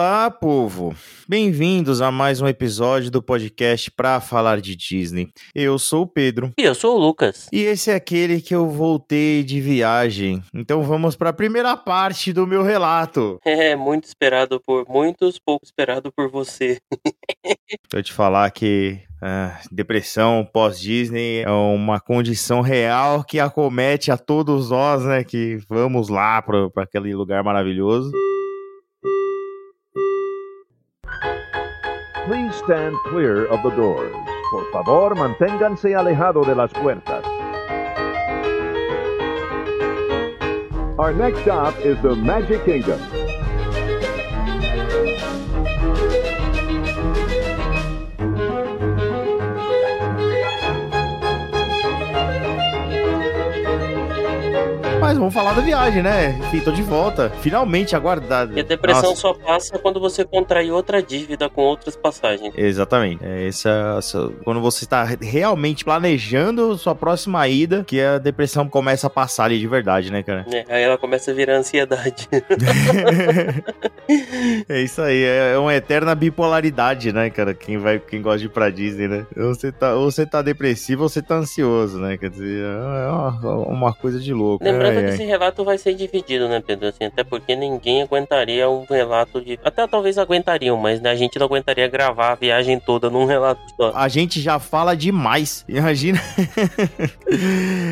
Olá, povo! Bem-vindos a mais um episódio do podcast Pra Falar de Disney. Eu sou o Pedro. E eu sou o Lucas. E esse é aquele que eu voltei de viagem. Então vamos para a primeira parte do meu relato. É, muito esperado por muitos, pouco esperado por você. Vou te falar que ah, depressão pós-Disney é uma condição real que acomete a todos nós, né? Que vamos lá para aquele lugar maravilhoso. Please stand clear of the doors. Por favor, manténganse alejado de las puertas. Our next stop is the Magic Kingdom. Mas vamos falar da viagem, né? Enfim, tô de volta. Finalmente aguardado. E a depressão Nossa. só passa quando você contrai outra dívida com outras passagens. Exatamente. É essa, essa- quando você está realmente planejando sua próxima ida, que a depressão começa a passar ali de verdade, né, cara? né? Aí ela começa a virar ansiedade. é isso aí, é uma eterna bipolaridade, né, cara? Quem vai, quem gosta de ir pra Disney, né? Ou você tá, ou você tá depressivo ou você tá ansioso, né? Quer dizer, é uma, uma coisa de louco. Lembrando Ai, que ai. esse relato vai ser dividido, né, Pedro? Assim, até porque ninguém aguentaria um relato de. Até talvez aguentariam, mas né, a gente não aguentaria gravar a viagem toda num relato só. A gente já fala demais. Imagina.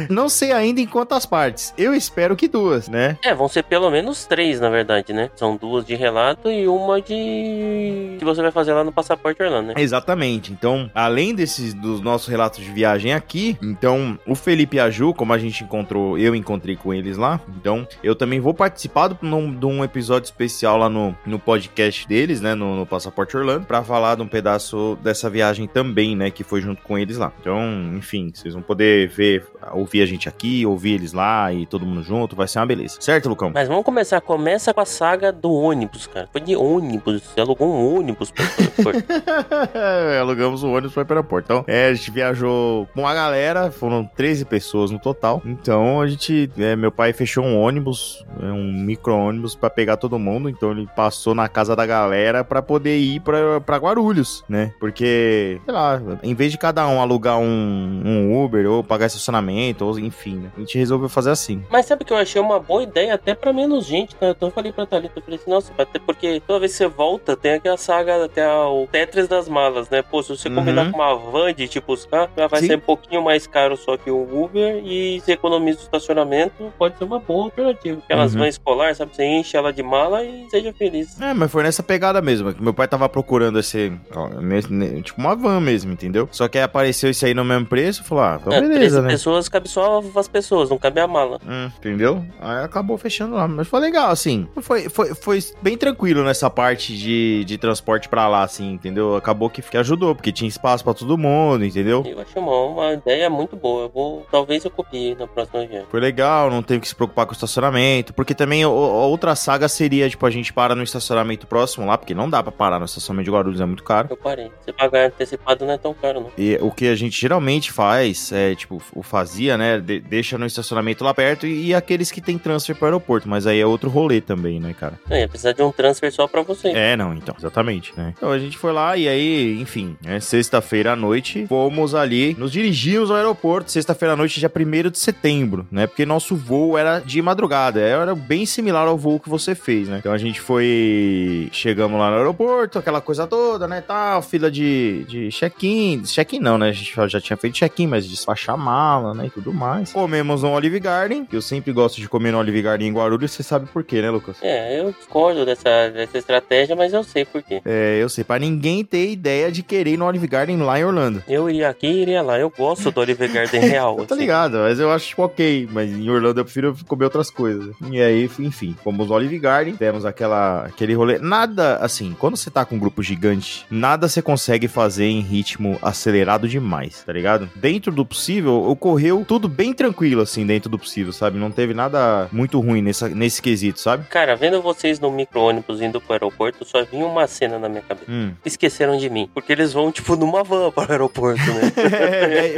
Não sei ainda em quantas partes. Eu espero que duas, né? É, vão ser pelo menos três, na verdade, né? São duas de relato e uma de. que você vai fazer lá no Passaporte Orlando, né? Exatamente. Então, além desses dos nossos relatos de viagem aqui, então o Felipe e a Ju, como a gente encontrou, eu encontrei com eles lá. Então, eu também vou participar de um episódio especial lá no, no podcast deles, né, no, no Passaporte Orlando, pra falar de um pedaço dessa viagem também, né, que foi junto com eles lá. Então, enfim, vocês vão poder ver, ouvir a gente aqui, ouvir eles lá e todo mundo junto, vai ser uma beleza. Certo, Lucão? Mas vamos começar. Começa com a saga do ônibus, cara. Foi de ônibus. Você alugou um ônibus pra pra- Alugamos o ônibus o aeroporto. Então, é, a gente viajou com a galera, foram 13 pessoas no total. Então, a gente, é, meu pai fechou um ônibus, é, um micro-ônibus para pegar todo mundo. Então, ele passou na casa da galera para poder ir para Guarulhos, né? Porque, sei lá, em vez de cada um alugar um, um Uber ou pagar estacionamento, ou enfim, né? a gente resolveu fazer assim. Mas sabe que eu achei uma boa ideia até pra menos gente, tá? Então eu falei pra Thalita, eu falei assim, nossa, até porque toda vez que você volta, tem aquela saga, até o Tetris das malas, né? Pô, se você Uhum. combinar com uma van de te buscar, já vai Sim. ser um pouquinho mais caro só que o Uber e se economiza o estacionamento, pode ser uma boa alternativa. Aquelas Uhum. vans escolar, sabe? Você enche ela de mala e seja feliz. É, mas foi nessa pegada mesmo. que Meu pai tava procurando esse. ó, nesse- ne- tipo uma van mesmo, entendeu? Só que aí apareceu isso aí no mesmo preço. Falou, ah, então é, beleza, 13 né? pessoas cabe só as pessoas, não cabe a mala. Hum, entendeu? Aí acabou fechando lá. Mas foi legal, assim. Foi, foi, foi bem tranquilo nessa parte de, de transporte pra lá, assim, entendeu? Acabou que, que ajudou, porque tinha espaço pra todo mundo, entendeu? Eu achei uma, uma ideia muito boa. Eu vou, talvez eu copie na próxima viagem. Foi legal, não teve que se preocupar com o estacionamento. Porque também a outra saga seria, tipo, a gente para no estacionamento próximo lá, porque não dá pra parar no estacionamento de Guarulhos, é muito caro. Eu parei. Se pagar antecipado não é tão caro, não. E o que a gente geralmente faz, é, tipo, o fazia, né? de- deixa no estacionamento lá perto e, e aqueles que tem transfer pro aeroporto. Mas aí é outro rolê também, né, cara? É, ia precisar de um transfer só pra você. É, não, então, exatamente, né? Então a gente foi lá e aí, enfim, né, sexta-feira à noite, fomos ali, nos dirigimos ao aeroporto, sexta-feira à noite, dia 1 de setembro, né? Porque nosso voo era de madrugada, era bem similar ao voo que você fez, né? Então a gente foi, chegamos lá no aeroporto, aquela coisa toda, né, tal, fila de, de check-in, check-in não, né? A gente já tinha feito check-in, mas despachar mala, né, e tudo mais. Comemos no Olive Garden, que eu sempre gosto de comer no Olive Garden em Guarulhos, você sabe por quê, né, Lucas? É, eu discordo dessa, dessa estratégia, mas eu sei por quê. É, eu sei, pra ninguém ter ideia de querer ir no Olive Garden lá em Orlando. Eu iria aqui e iria lá. Eu gosto do Olive Garden real. Eu tô assim. ligado, mas eu acho tipo, ok, mas em Orlando eu prefiro comer outras coisas. E aí, enfim, fomos no Olive Garden, temos aquela, aquele rolê. Nada, assim, quando você tá com um grupo gigante, nada você consegue fazer em ritmo acelerado demais, tá ligado? Dentro do possível, ocorreu tudo bem tranquilo, assim, dentro do possível, sabe? Não teve nada muito ruim nessa, nesse quesito, sabe? Cara, vendo vocês no micro-ônibus indo pro aeroporto, só vinha uma cena na minha cabeça. Hum. Esqueceram de mim. Porque eles vão, tipo, numa van para o aeroporto, né?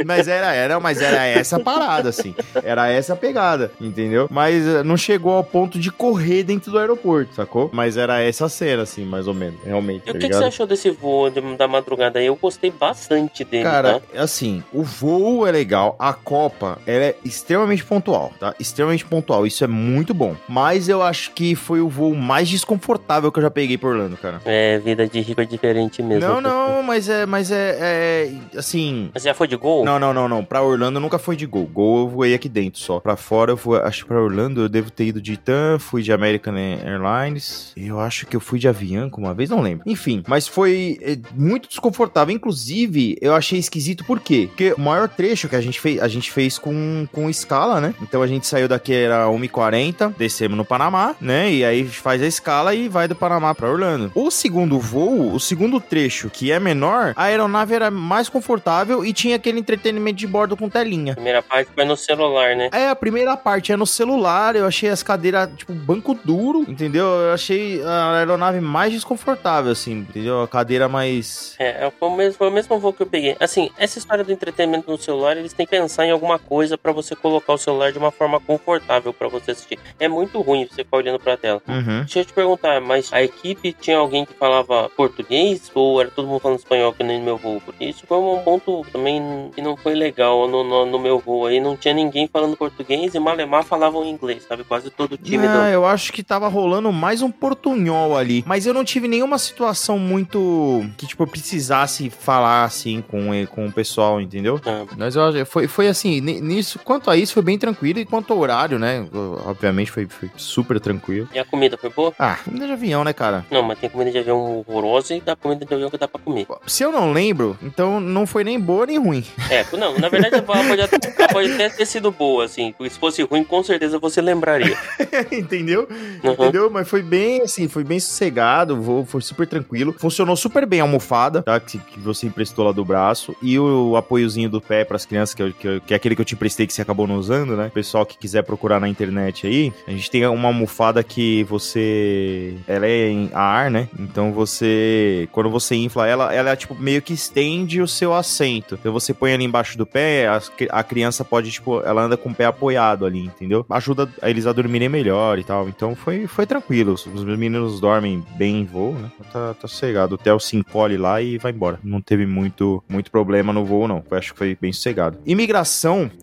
É, mas era, era, mas era essa parada, assim. Era essa pegada. entendeu? Mas eh, não chegou ao ponto de correr dentro do aeroporto, sacou? Mas era essa cena, assim, mais ou menos, realmente. E o tá que, que ligado? você achou desse voo de- da madrugada aí? Eu gostei bastante dele, Cara, tá? assim, o voo é legal, a Copa, ela é extremamente pontual, tá? Extremamente pontual, isso é muito bom. Mas eu acho que foi o voo mais desconfortável que eu já peguei por Orlando, cara. É, vida de rico é diferente mesmo. Não, não, mas é, mas é, é, assim... Mas já foi de gol? Não, não, não, não. Pra Orlando nunca foi de gol. Gol eu voei aqui dentro só. Pra fora eu fui, acho que pra Orlando eu devo ter ido de TAM, fui de American Airlines. Eu acho que eu fui de Avianca uma vez, não lembro. Enfim, mas foi é, muito desconfortável. Inclusive, eu achei esquisito por quê? Porque o maior trecho que a gente fez, a gente fez com, com escala, né? Então a gente saiu daqui era 1h40, descemos no Panamá, né? E aí faz a escala e vai do Panamá pra Orlando. O segundo voo, o segundo trecho, que é menor, a aeronave era mais confortável e tinha aquele entretenimento de bordo com telinha. Primeira parte foi no celular, né? É, a primeira parte é no celular, eu achei as cadeiras, tipo, banco duro, entendeu? Eu achei a aeronave mais desconfortável, assim, entendeu? A cadeira mais... É, foi o, mesmo, foi o mesmo voo que eu peguei. Assim, essa história do entretenimento no celular, eles têm que pensar em alguma coisa pra você colocar o celular de uma forma confortável pra você assistir. É muito ruim você ficar olhando pra tela. Uhum. Deixa eu te perguntar, mas a equipe tinha alguém que falava português ou era todo mundo falando espanhol que nem no meu voo? Porque isso foi um ponto também que não foi legal no, no, no meu voo aí. Não tinha ninguém falando português e Malemar falavam inglês, sabe? Quase todo o time do... eu acho que tava rolando mais um portunhol ali. Mas eu não tive nenhuma situação muito que, tipo, eu precisasse falar assim com, com o pessoal, entendeu? Ah, Mas eu acho, foi, foi assim, ni- nisso, quanto a isso, foi bem tranquilo. E quanto ao horário, né? Obviamente foi, foi super tranquilo. E a comida foi boa? Ah, comida de avião, né, cara? Não, mas tem comida de avião horrorosa e dá comida de avião que dá pra comer. Se eu não lembro, então não foi nem boa nem ruim. É, não, na verdade ela pode até, ela pode até ter sido boa, assim. Porque se fosse ruim, com certeza você lembraria. Entendeu? Uhum. Entendeu? Mas foi bem assim, foi bem sossegado, voo foi super tranquilo. Funcionou super bem a almofada, tá? Que, que você emprestou lá do braço. E o, apoiozinho do pé pras crianças, que, eu- que, eu- que é aquele que eu te emprestei que você acabou não usando, né? Pessoal que quiser procurar na internet aí, a gente tem uma almofada que você. Ela é em ar, né? Então você. Quando você infla ela, ela é tipo meio que estende o seu assento. Então você põe ali embaixo do pé, as- a criança pode, tipo, ela anda com o pé apoiado ali, entendeu? Ajuda eles a dormirem melhor e tal. Então foi, foi tranquilo. Os os meninos dormem bem em voo, né? Tá, tá. O Theo se encolhe lá e vai embora. Não teve muito, muito problema no voo, não. Eu acho que foi bem sossegado. Imigração,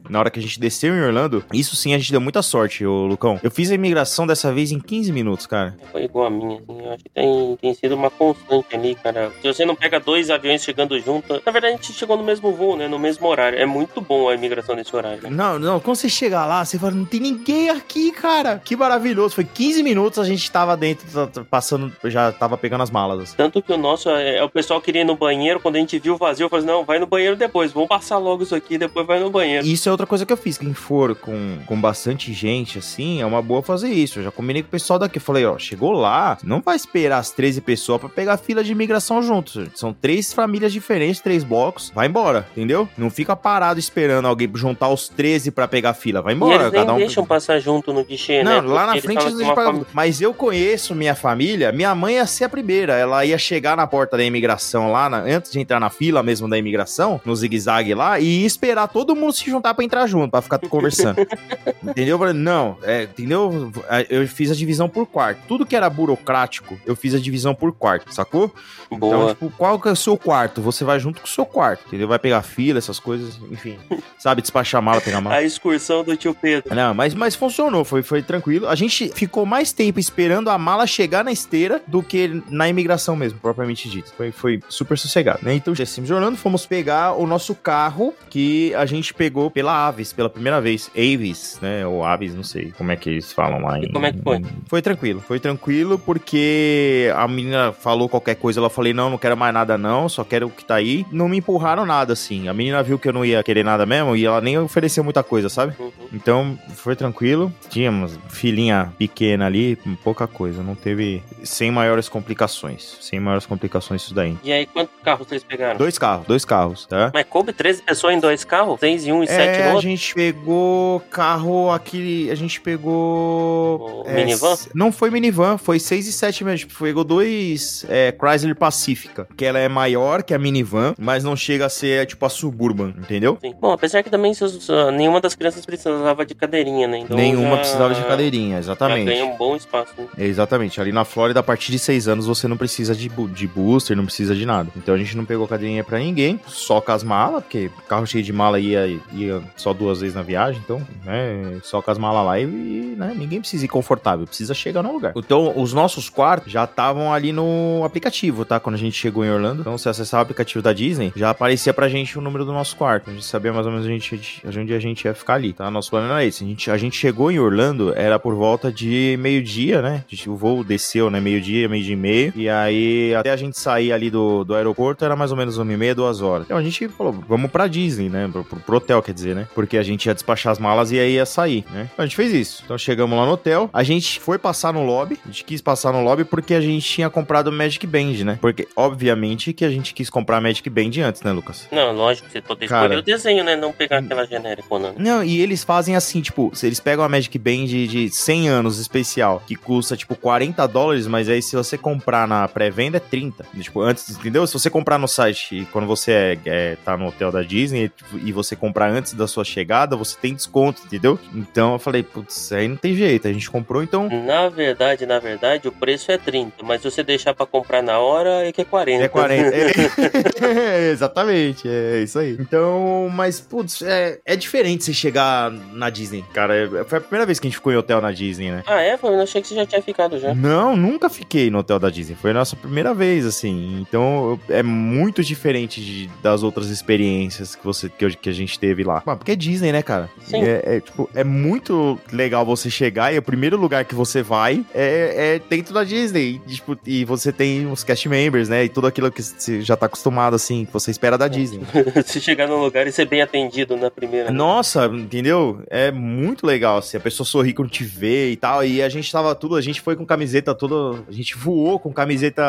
na hora que a gente desceu em Orlando, isso sim a gente deu muita sorte, ô Lucão. Eu fiz a imigração dessa vez em 15 minutos, cara. Foi igual a minha, assim. Eu acho que tem, tem sido uma constante ali, cara. Se você não pega dois aviões chegando junto. Na verdade, a gente chegou no mesmo voo, né? No mesmo horário. É muito bom a imigração nesse horário. né? Não, não, quando você chega lá, você fala, não tem ninguém aqui, cara. Que maravilhoso. Foi 15 minutos, a gente tava dentro, passando, já tava pegando as malas. assim. Tanto que o nosso, é, o pessoal queria ir no banheiro, quando a gente viu o vazio, eu falei, assim, não, vai no banheiro depois, vamos passar logo isso aqui, depois vai no banheiro. Isso é outra coisa que eu fiz. Quem for com, com bastante gente, assim, é uma boa fazer isso. Eu já combinei com o pessoal daqui. Eu falei, ó, chegou lá, não vai esperar as 13 pessoas pra pegar a fila de imigração juntos. São três famílias diferentes, três blocos. Vai embora, entendeu? Não fica parado esperando alguém juntar os 13 pra pegar a fila. Vai e embora, eles nem cada um. deixam passar junto no guichê, né? Não, lá na eles frente eles uma pagam. família- Mas eu conheço minha família. Minha mãe ia ser a primeira. Ela ia chegar na porta da imigração lá, na- antes de entrar na fila mesmo da imigração, no zigue-zague lá, e esperar todo mundo se juntar pra entrar junto, pra ficar conversando. entendeu? Não, é, entendeu? Eu fiz a divisão por quarto. Tudo que era burocrático, eu fiz a divisão por quarto, sacou? Então, Boa. tipo, qual que é o seu quarto? Você vai junto com o seu quarto, entendeu? Vai pegar fila, essas coisas, enfim. Sabe, despachar mala, pegar mala. A excursão do tio Pedro. Não, mas, mas funcionou, foi, foi tranquilo. A gente ficou mais tempo esperando a mala chegar na esteira do que na imigração mesmo, propriamente dito. Foi, foi super sossegado, né? Então, descemos de Orlando, fomos pegar o nosso carro que a gente pegou pela Aves, pela primeira vez. Aves, né? Ou Aves, não sei como é que eles falam lá. E em- como é que foi? Foi tranquilo, foi tranquilo porque a menina falou qualquer coisa, ela falei, não, não quero mais nada não, só quero o que tá aí. Não me empurraram nada, assim. A menina viu que eu não ia querer nada mesmo e ela nem ofereceu muita coisa, sabe? Uhum. Então, foi tranquilo. Tínhamos filhinha pequena ali, pouca coisa. Não teve. Sem maiores complicações. Sem maiores complicações isso daí. E aí, quantos carros vocês pegaram? Dois carros, dois carros, tá? Mas coube 13 pessoas em dois carros? 6 em um e 7 É, no a outro? gente pegou carro aquele. A gente pegou. É, minivan? Não foi minivan, foi 6 e 7 mesmo. Tipo, pegou dois é, Chrysler Pacifica. Que ela é maior que a minivan, mas não chega a ser tipo a Suburban, entendeu? Sim. Bom, apesar que também ah, nenhuma das crianças precisava de cadeirinha, né? Então Nenhuma já- precisava de cadeirinha, Já exatamente. ganha um bom espaço. Né? Exatamente. Ali na Flórida, a partir de seis anos, você não precisa de, bu- de booster, não precisa de nada. Então a gente não pegou cadeirinha pra ninguém, só com as malas, porque carro cheio de mala ia, ia só duas vezes na viagem, então, né, só com as malas lá e, né, ninguém precisa ir confortável, precisa chegar no lugar. Então, os nossos quartos já estavam ali no aplicativo, tá? Quando a gente chegou em Orlando. Então, se acessar o aplicativo da Disney, já aparecia pra gente o número do nosso quarto. A gente sabia mais ou menos a gente, onde a gente ia ficar ali, tá? Nosso plano era esse. A gente, a gente chegou em Orlando, era por volta de meio-dia, né? Gente- O voo desceu, né? Meio-dia, meio-dia e meio. E aí, até a gente sair ali do, do aeroporto, era mais ou menos uma e meia, duas horas. Então a gente falou, vamos pra Disney, né? Pro- pro hotel, quer dizer, né? Porque a gente ia despachar as malas e aí ia sair, né? Então a gente fez isso. Então chegamos lá no hotel, a gente foi passar no lobby, a gente quis passar no lobby porque a gente tinha comprado o Magic Band, né? Porque, obviamente, que a gente quis comprar Magic Band antes, né, Lucas? Não, lógico, você pode Cara. escolher o desenho, né? Não pegar aquela genérica, né? Não, e eles fazem assim, tipo, se eles pegam a Magic Band de, de 100 anos especial, que custa, tipo, 40 dólares, mas aí se você comprar na pré-venda é 30. Tipo, antes, entendeu? Se você comprar no site, quando você é, é, tá no hotel da Disney e você comprar antes da sua chegada, você tem desconto, entendeu? Então eu falei, putz, aí não tem jeito, a gente comprou, então... Na verdade, na verdade, o preço é 30, mas se você deixar pra comprar na hora, é que é 40. É 40. É, exatamente, é isso aí. Então, mas, putz, é, é diferente você chegar na Disney, cara. Foi a primeira vez que a gente ficou em hotel na Disney, né? Ah, é? Foi? Eu achei que você já tinha ficado já. Não, nunca fiquei no hotel da Disney. Foi a nossa primeira vez, assim. Então é muito diferente de- das outras experiências que, você, que, que a gente teve lá. Ah, porque é Disney, né, cara? Sim. É, é, tipo, é muito legal você chegar e o primeiro lugar que você vai é, é dentro da Disney. E, tipo, e você tem os cast members, né? E tudo aquilo que você já tá acostumado, assim, que você espera da Disney. se chegar no lugar e ser bem atendido na primeira. né? Nossa, entendeu? É muito legal, assim, a pessoa sorri quando te vê e tal, e a gente tava tudo, a gente foi com camiseta toda, a gente voou com camiseta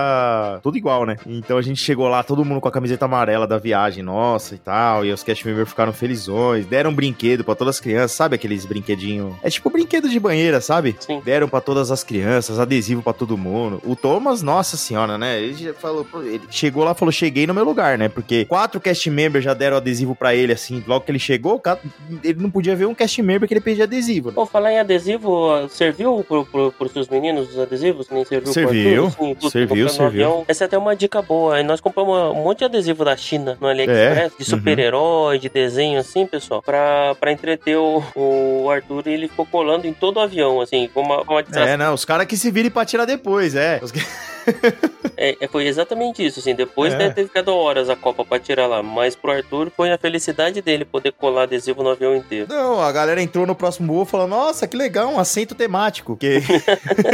tudo igual, né? Então a gente chegou lá, todo mundo com a camiseta amarela da viagem, nossa, e tal, e os cast members ficaram felizões, deram um brinquedo pra todas as crianças, sabe aqueles brinquedinho, é tipo brinquedo de banheira, sabe? Sim. Deram pra todas as crianças, adesivo pra todo mundo. O Thomas, nossa senhora, né? Ele já falou, ele chegou lá e falou: cheguei no meu lugar, né? Porque quatro cast members já deram adesivo pra ele, assim, logo que ele chegou, ele não podia ver um cast member que ele pedia adesivo. né? Pô, falar em adesivo, serviu pro, pro, pros seus meninos os adesivos? Nem serviu Serviu, assim, serviu, serviu. avião. Essa é até uma dica boa. Nós compramos um monte de adesivo da China no AliExpress, de uhum. super-herói, de desenho, assim, pessoal, pra, pra entreter o, o Arthur e ele ficou colando em todo o avião, assim, com uma, uma É, não, os caras que se virem pra tirar depois, é. Os É, é, foi exatamente isso, assim. Depois É. deve ter ficado horas a Copa pra tirar lá. Mas pro Arthur foi a felicidade dele poder colar adesivo no avião inteiro. Não, a galera entrou no próximo voo falando, nossa, que legal, um assento temático. Que...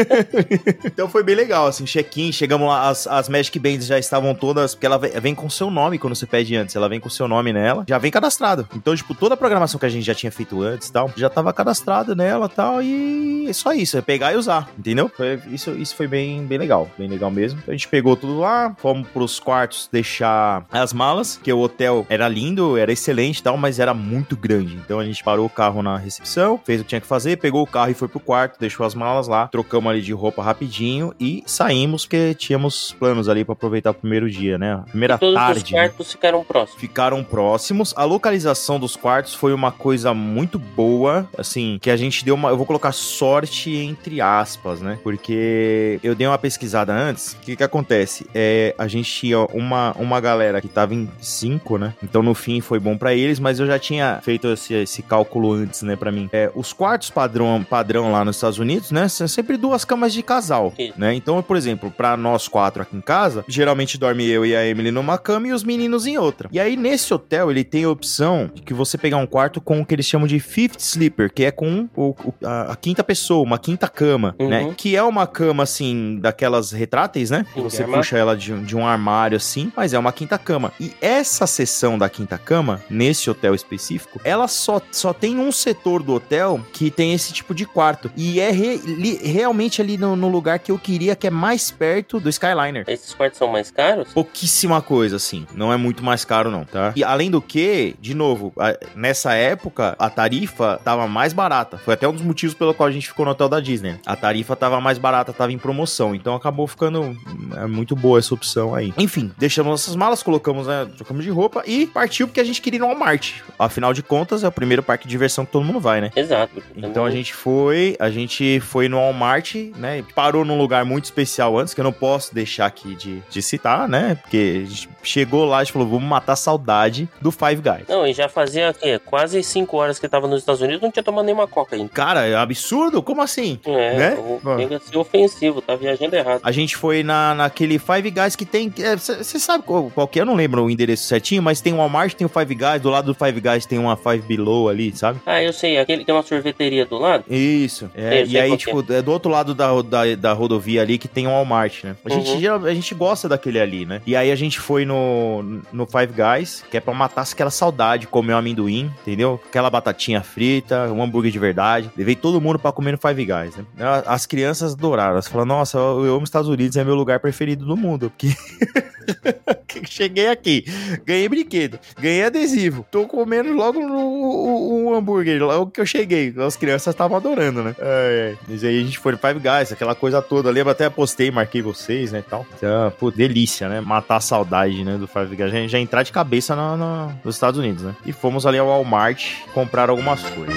então foi bem legal, assim, check-in, chegamos lá, as, as Magic Bands já estavam todas, porque ela vem, vem com seu nome quando você pede antes, ela vem com seu nome nela, já vem cadastrado. Então, tipo, toda a programação que a gente já tinha feito antes e tal, já tava cadastrada nela e tal, e é só isso, é pegar e usar, entendeu? Foi- isso, isso foi bem, bem legal, bem legal mesmo. Então, a gente pegou tudo lá, fomos pros quartos deixar as malas, que o hotel era lindo, era excelente e tal, mas era muito grande. Então a gente parou o carro na recepção, fez o que tinha que fazer, pegou o carro e foi pro quarto, deixou as malas lá, trocamos ali de roupa rapidinho e saímos, porque tínhamos planos ali pra aproveitar o primeiro dia, né? A primeira Todos os tarde. né? quartos ficaram próximos. Ficaram próximos. A localização dos quartos foi uma coisa muito boa, assim, que a gente deu uma. Eu vou colocar sorte entre aspas, né? Porque eu dei uma pesquisada antes. O que que acontece? É, a gente tinha uma, uma galera que tava em cinco, né? Então no fim foi bom pra eles, mas eu já tinha feito esse, esse cálculo antes, né, Pra mim. É, os quartos padrão, padrão lá nos Estados Unidos, né? São sempre duas camas de casal, né? Então, por exemplo, pra nós quatro aqui em casa, geralmente dorme eu e a Emily numa cama e os meninos em outra. E aí nesse hotel ele tem a opção que você pegar um quarto com o que eles chamam de fifth sleeper, que é com o- o- a, a quinta pessoa, uma quinta cama, Uhum. né? Que é uma cama assim daquelas retráteis, né? Que você armário. puxa ela de, um- de um armário assim, mas é uma quinta cama. E essa seção da quinta cama, nesse hotel específico, ela só, só tem um setor do hotel que tem esse tipo de quarto. E é re- li- realmente ali no, no lugar que eu queria, que é mais perto do Skyliner. Esses quartos são mais caros? Pouquíssima coisa, assim. Não é muito mais caro, não, tá? E além do que, de novo, a- nessa época, a tarifa tava mais barata. Foi até um dos motivos pelo qual a gente ficou no hotel da Disney. A tarifa tava mais barata, tava em promoção. Então acabou ficando é, muito boa essa opção aí. Enfim, deixamos nossas malas, colocamos, né? Trocamos de roupa e partiu porque a gente queria ir no Walmart. Afinal de contas, é o primeiro parque de diversão que todo mundo vai, né? Exato. Então a gente foi, a gente foi no Walmart, né? Parou num lugar muito especial antes, que eu não posso deixar aqui de, de citar, né? Porque a gente chegou lá e falou, vamos matar a saudade do Five Guys. Não, e já fazia quê? quase cinco horas que tava nos Estados Unidos, não tinha tomado nenhuma coca ainda. Cara, é absurdo? Como assim? É, Né? o- chega a ser ofensivo, tá viajando errado. A gente foi na, naquele Five Guys que tem. Você sabe qual, qual que é? Eu não lembro o endereço certinho, mas tem o Walmart, tem o Five Guys, do lado do Five Guys tem uma Five Below ali, sabe? Ah, eu sei, aquele que tem uma sorveteria do lado. Isso. É, Sei, e aí, tipo, é do outro lado da, da, da rodovia ali que tem o Walmart, né? A gente, Uhum. geral- a gente gosta daquele ali, né? E aí a gente foi no, no Five Guys, que é pra matar aquela saudade, comer um amendoim, entendeu? Aquela batatinha frita, um hambúrguer de verdade. Levei todo mundo pra comer no Five Guys, né? As crianças adoraram. Elas falaram, nossa, eu amo Estados Unidos, é meu lugar preferido do mundo. Porque cheguei aqui, ganhei brinquedo, ganhei adesivo, tô comendo logo um, hambúrguer, logo que eu cheguei. As crianças estavam adorando, né? É, é. Mas aí a gente foi no Five Guys, aquela coisa toda. Lembro até postei, marquei vocês, né, e tal. Então, pô, delícia, né? Matar a saudade, né, do Five Guys. Já, já entrar de cabeça na- nos Estados Unidos, né? E fomos ali ao Walmart comprar algumas coisas.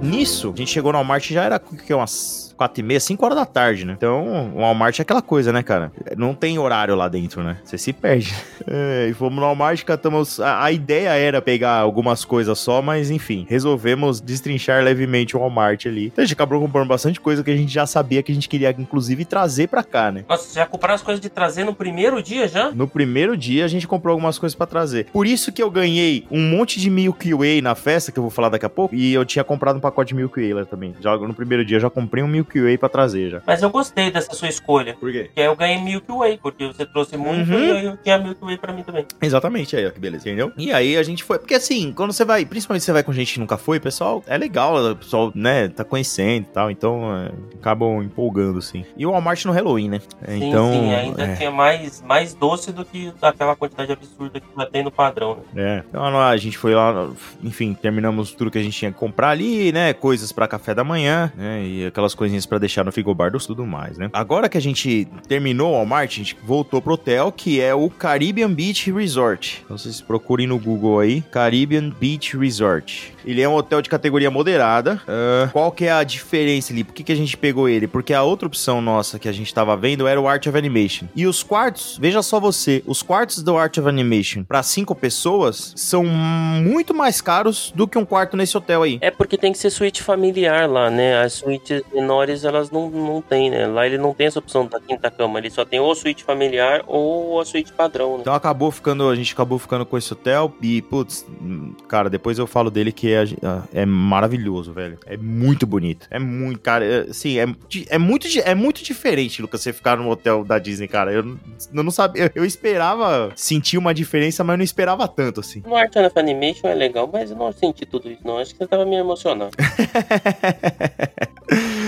Nisso, a gente chegou no Walmart já era que, umas 4 e meia, 5 horas da tarde, né? Então, o Walmart é aquela coisa, né, cara? Não tem horário lá dentro, né? Você se perde. É, e fomos no Walmart, catamos. A, a ideia era pegar algumas coisas só, mas enfim, resolvemos destrinchar levemente o Walmart ali. Então a gente acabou comprando bastante coisa que a gente já sabia que a gente queria, inclusive, trazer pra cá, né? Nossa, já compraram as coisas de trazer no primeiro dia já? No primeiro dia a gente comprou algumas coisas pra trazer. Por isso que eu ganhei um monte de Milky Way na festa, que eu vou falar daqui a pouco, e eu tinha comprado um pacote de Milky Way lá também. Já no primeiro dia eu já comprei um Milky Way pra trazer já. Mas eu gostei dessa sua escolha. Por quê? Que aí eu ganhei Milky Way, porque você trouxe muito Uhum. e eu tinha Milky Way pra mim também. Exatamente, aí, ó, que beleza, entendeu? E aí a gente foi. Porque assim, quando você vai, principalmente você vai com gente que nunca foi, pessoal, é legal, o pessoal, né, tá conhecendo e tal, então é, acabam empolgando, assim. E o Walmart no Halloween, né? Sim, então. sim, ainda é, tinha mais, mais doce do que aquela quantidade absurda que já tem no padrão, né? É. Então a gente foi lá, enfim, terminamos tudo que a gente tinha que comprar ali, né? Coisas pra café da manhã, né? E aquelas coisinhas pra deixar no frigobar e tudo mais, né? Agora que a gente terminou o Walmart, a gente voltou pro hotel, que é o Caribbean Beach Resort. Então vocês procurem no Google aí, Caribbean Beach Resort. Ele é um hotel de categoria moderada. Ah, qual que é a diferença ali? Por que, que a gente pegou ele? Porque a outra opção nossa que a gente tava vendo era o Art of Animation. E os quartos, veja só você, os quartos do Art of Animation para cinco pessoas são muito mais caros do que um quarto nesse hotel aí. É porque tem que ser suíte familiar lá, né? As suítes menores, elas não, não tem, né? Lá ele não tem essa opção da quinta cama. Ele só tem ou a suíte familiar ou a suíte padrão, né? Então acabou ficando, a gente acabou ficando com esse hotel e, putz, hum, cara, depois eu falo dele que é, é maravilhoso, velho. É muito bonito. É muito, cara, é, assim, é, é, muito, é muito diferente, Lucas, você ficar no hotel da Disney, cara. Eu, não- eu não sabia, eu, eu esperava sentir uma diferença, mas eu não esperava tanto, assim. No Art of Animation é legal, mas eu não senti tudo isso, não. Acho que você tava meio emocionado.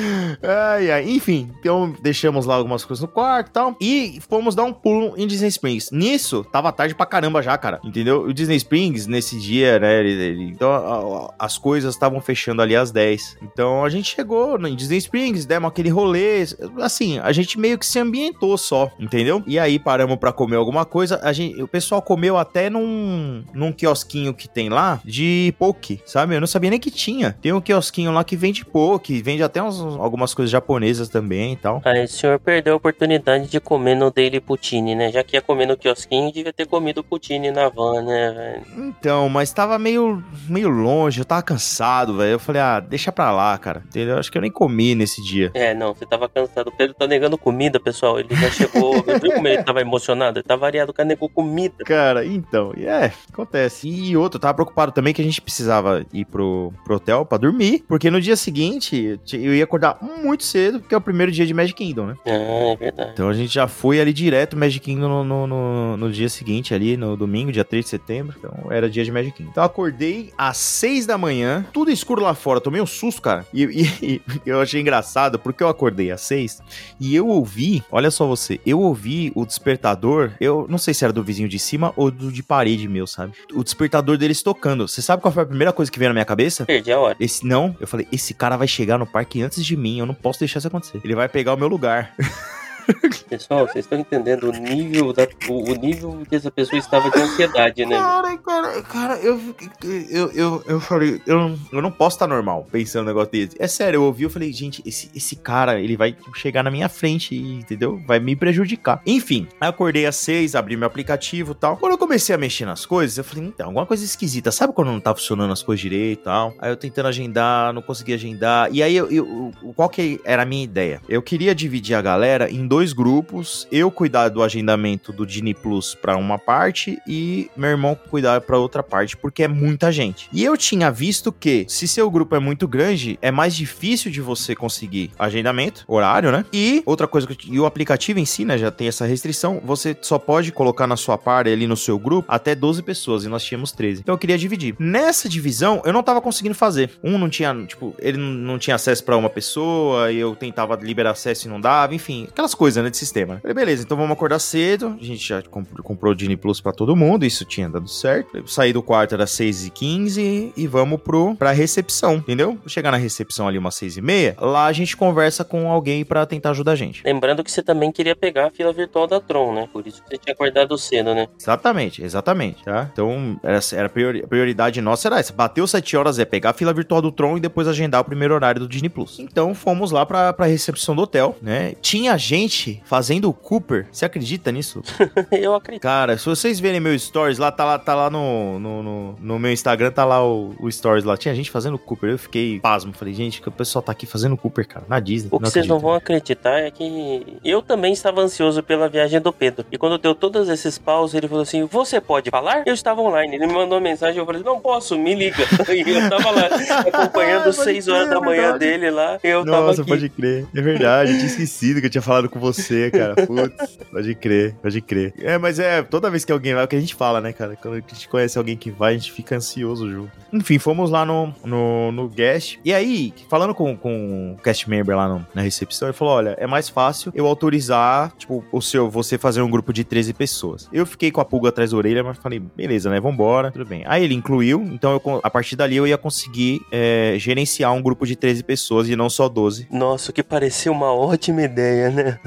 ai, ai. Enfim, então deixamos lá algumas coisas no quarto e tal. E fomos dar um pulo em Disney Springs. Nisso, tava tarde pra caramba já, cara. Entendeu? O Disney Springs, nesse dia, né? ele- ele- então, a- a- as coisas estavam fechando ali às 10. Então a gente chegou em Disney Springs, demos aquele rolê. Assim, a gente meio que se ambientou só, entendeu? E aí paramos pra comer alguma coisa. A gente, o pessoal comeu até num, num quiosquinho que tem lá de poke, sabe? Eu não sabia nem que tinha. Tem um quiosquinho lá que vende poke, vende até uns, algumas coisas japonesas também e tal. Aí o senhor perdeu a oportunidade de comer no Daily Poutine, né? Já que ia comer no quiosquinho, devia ter comido poutine na van, né, velho? Então, mas tava meio, meio longe, eu tava cansado, velho. Eu falei, ah, deixa pra lá, cara. Entendeu? Acho que eu nem comi nesse dia. É, não, você tava cansado. O Pedro tá negando comida, pessoal. Ele já chegou. Viu como ele tava emocionado? Ele tá variado, o cara negou comida. Cara, então, e é, acontece. E outro, eu tava preocupado também que a gente precisava ir pro, pro hotel pra dormir, porque no dia seguinte eu ia acordar muito cedo, porque é o primeiro dia de Magic Kingdom, né? Ah, é verdade. Então a gente já foi ali direto Magic Kingdom no, no, no- no dia seguinte, ali no domingo, dia 3 de setembro. Então era dia de Magic Kingdom. Então eu acordei às 6 da manhã, tudo escuro lá fora. Tomei um susto, cara. E, e- e eu achei engraçado porque eu acordei às 6 e eu ouvi, olha só você, eu ouvi o despertador. Eu não sei se era do vizinho de cima ou do de parede meu, sabe? O despertador deles tocando. Você sabe qual foi a primeira coisa que veio na minha cabeça? Perdi a hora. Esse não, eu falei, esse cara vai chegar no parque antes de mim, eu não posso deixar isso acontecer. Ele vai pegar o meu lugar. Pessoal, vocês estão entendendo o nível da, o, o nível que essa pessoa estava de ansiedade, né? Cara, cara, cara, eu, eu, eu, eu falei, eu, eu não posso estar normal pensando um negócio desse. É sério, eu ouvi, eu falei, gente, esse, esse cara, ele vai chegar na minha frente, entendeu? Vai me prejudicar. Enfim, acordei às seis, abri meu aplicativo e tal. Quando eu comecei a mexer nas coisas, eu falei, então, alguma coisa esquisita. Sabe quando não tá funcionando as coisas direito e tal? Aí eu tentando agendar, não consegui agendar. E aí, eu, eu, qual que era a minha ideia? Eu queria dividir a galera em dois grupos, eu cuidar do agendamento do Disney Plus para uma parte e meu irmão cuidar para outra parte, porque é muita gente. E eu tinha visto que se seu grupo é muito grande, é mais difícil de você conseguir agendamento, horário, né? E outra coisa que e o aplicativo em si, né, já tem essa restrição, você só pode colocar na sua parte ali no seu grupo até 12 pessoas e nós tínhamos 13. Então eu queria dividir. Nessa divisão, eu não tava conseguindo fazer. Um não tinha, tipo, ele não tinha acesso para uma pessoa e eu tentava liberar acesso e não dava, enfim, aquelas coisas, né, de sistema. Falei, beleza, então vamos acordar cedo. A gente já comprou, comprou o Disney Plus pra todo mundo, isso tinha dado certo. Eu saí do quarto era 6h15 e vamos pro, pra recepção, entendeu? Vou chegar na recepção ali umas 6h30, lá a gente conversa com alguém para tentar ajudar a gente. Lembrando que você também queria pegar a fila virtual da Tron, né? Por isso que você tinha acordado cedo, né? Exatamente, exatamente, tá? Então, era, era priori, a prioridade nossa era essa. Bateu 7 horas é pegar a fila virtual do Tron e depois agendar o primeiro horário do Disney Plus. Então, fomos lá pra, pra recepção do hotel, né? Tinha gente fazendo o Cooper. Você acredita nisso? eu acredito. Cara, se vocês verem meu stories lá, tá lá, tá lá no, no, no, no meu Instagram, tá lá o, o, stories lá. Tinha gente fazendo Cooper. Eu fiquei pasmo. Falei, gente, que o pessoal tá aqui fazendo Cooper, cara, na Disney. O que vocês não vão acreditar é que eu também estava ansioso pela viagem do Pedro. E quando deu todos esses paus, ele falou assim: Você pode falar? Eu estava online. Ele me mandou uma mensagem. Eu falei: Não posso, me liga. E eu tava lá acompanhando 6 horas da manhã é dele lá. Eu Nossa, tava aqui. pode crer. É verdade, eu tinha esquecido que eu tinha falado com você, cara. Putz, pode crer, pode crer. É, mas é, toda vez que alguém vai, é o que a gente fala, né, cara? Quando a gente conhece alguém que vai, a gente fica ansioso junto. Enfim, fomos lá no, no, no guest. E aí, falando com, com o cast member lá no, na recepção, ele falou: olha, é mais fácil eu autorizar, tipo, o seu, você fazer um grupo de 13 pessoas. Eu fiquei com a pulga atrás da orelha, mas falei, beleza, né? Vambora, tudo bem. Aí ele incluiu, então eu, a partir dali eu ia conseguir é, gerenciar um grupo de 13 pessoas e não só 12. Nossa, que parecia uma ótima ideia, né?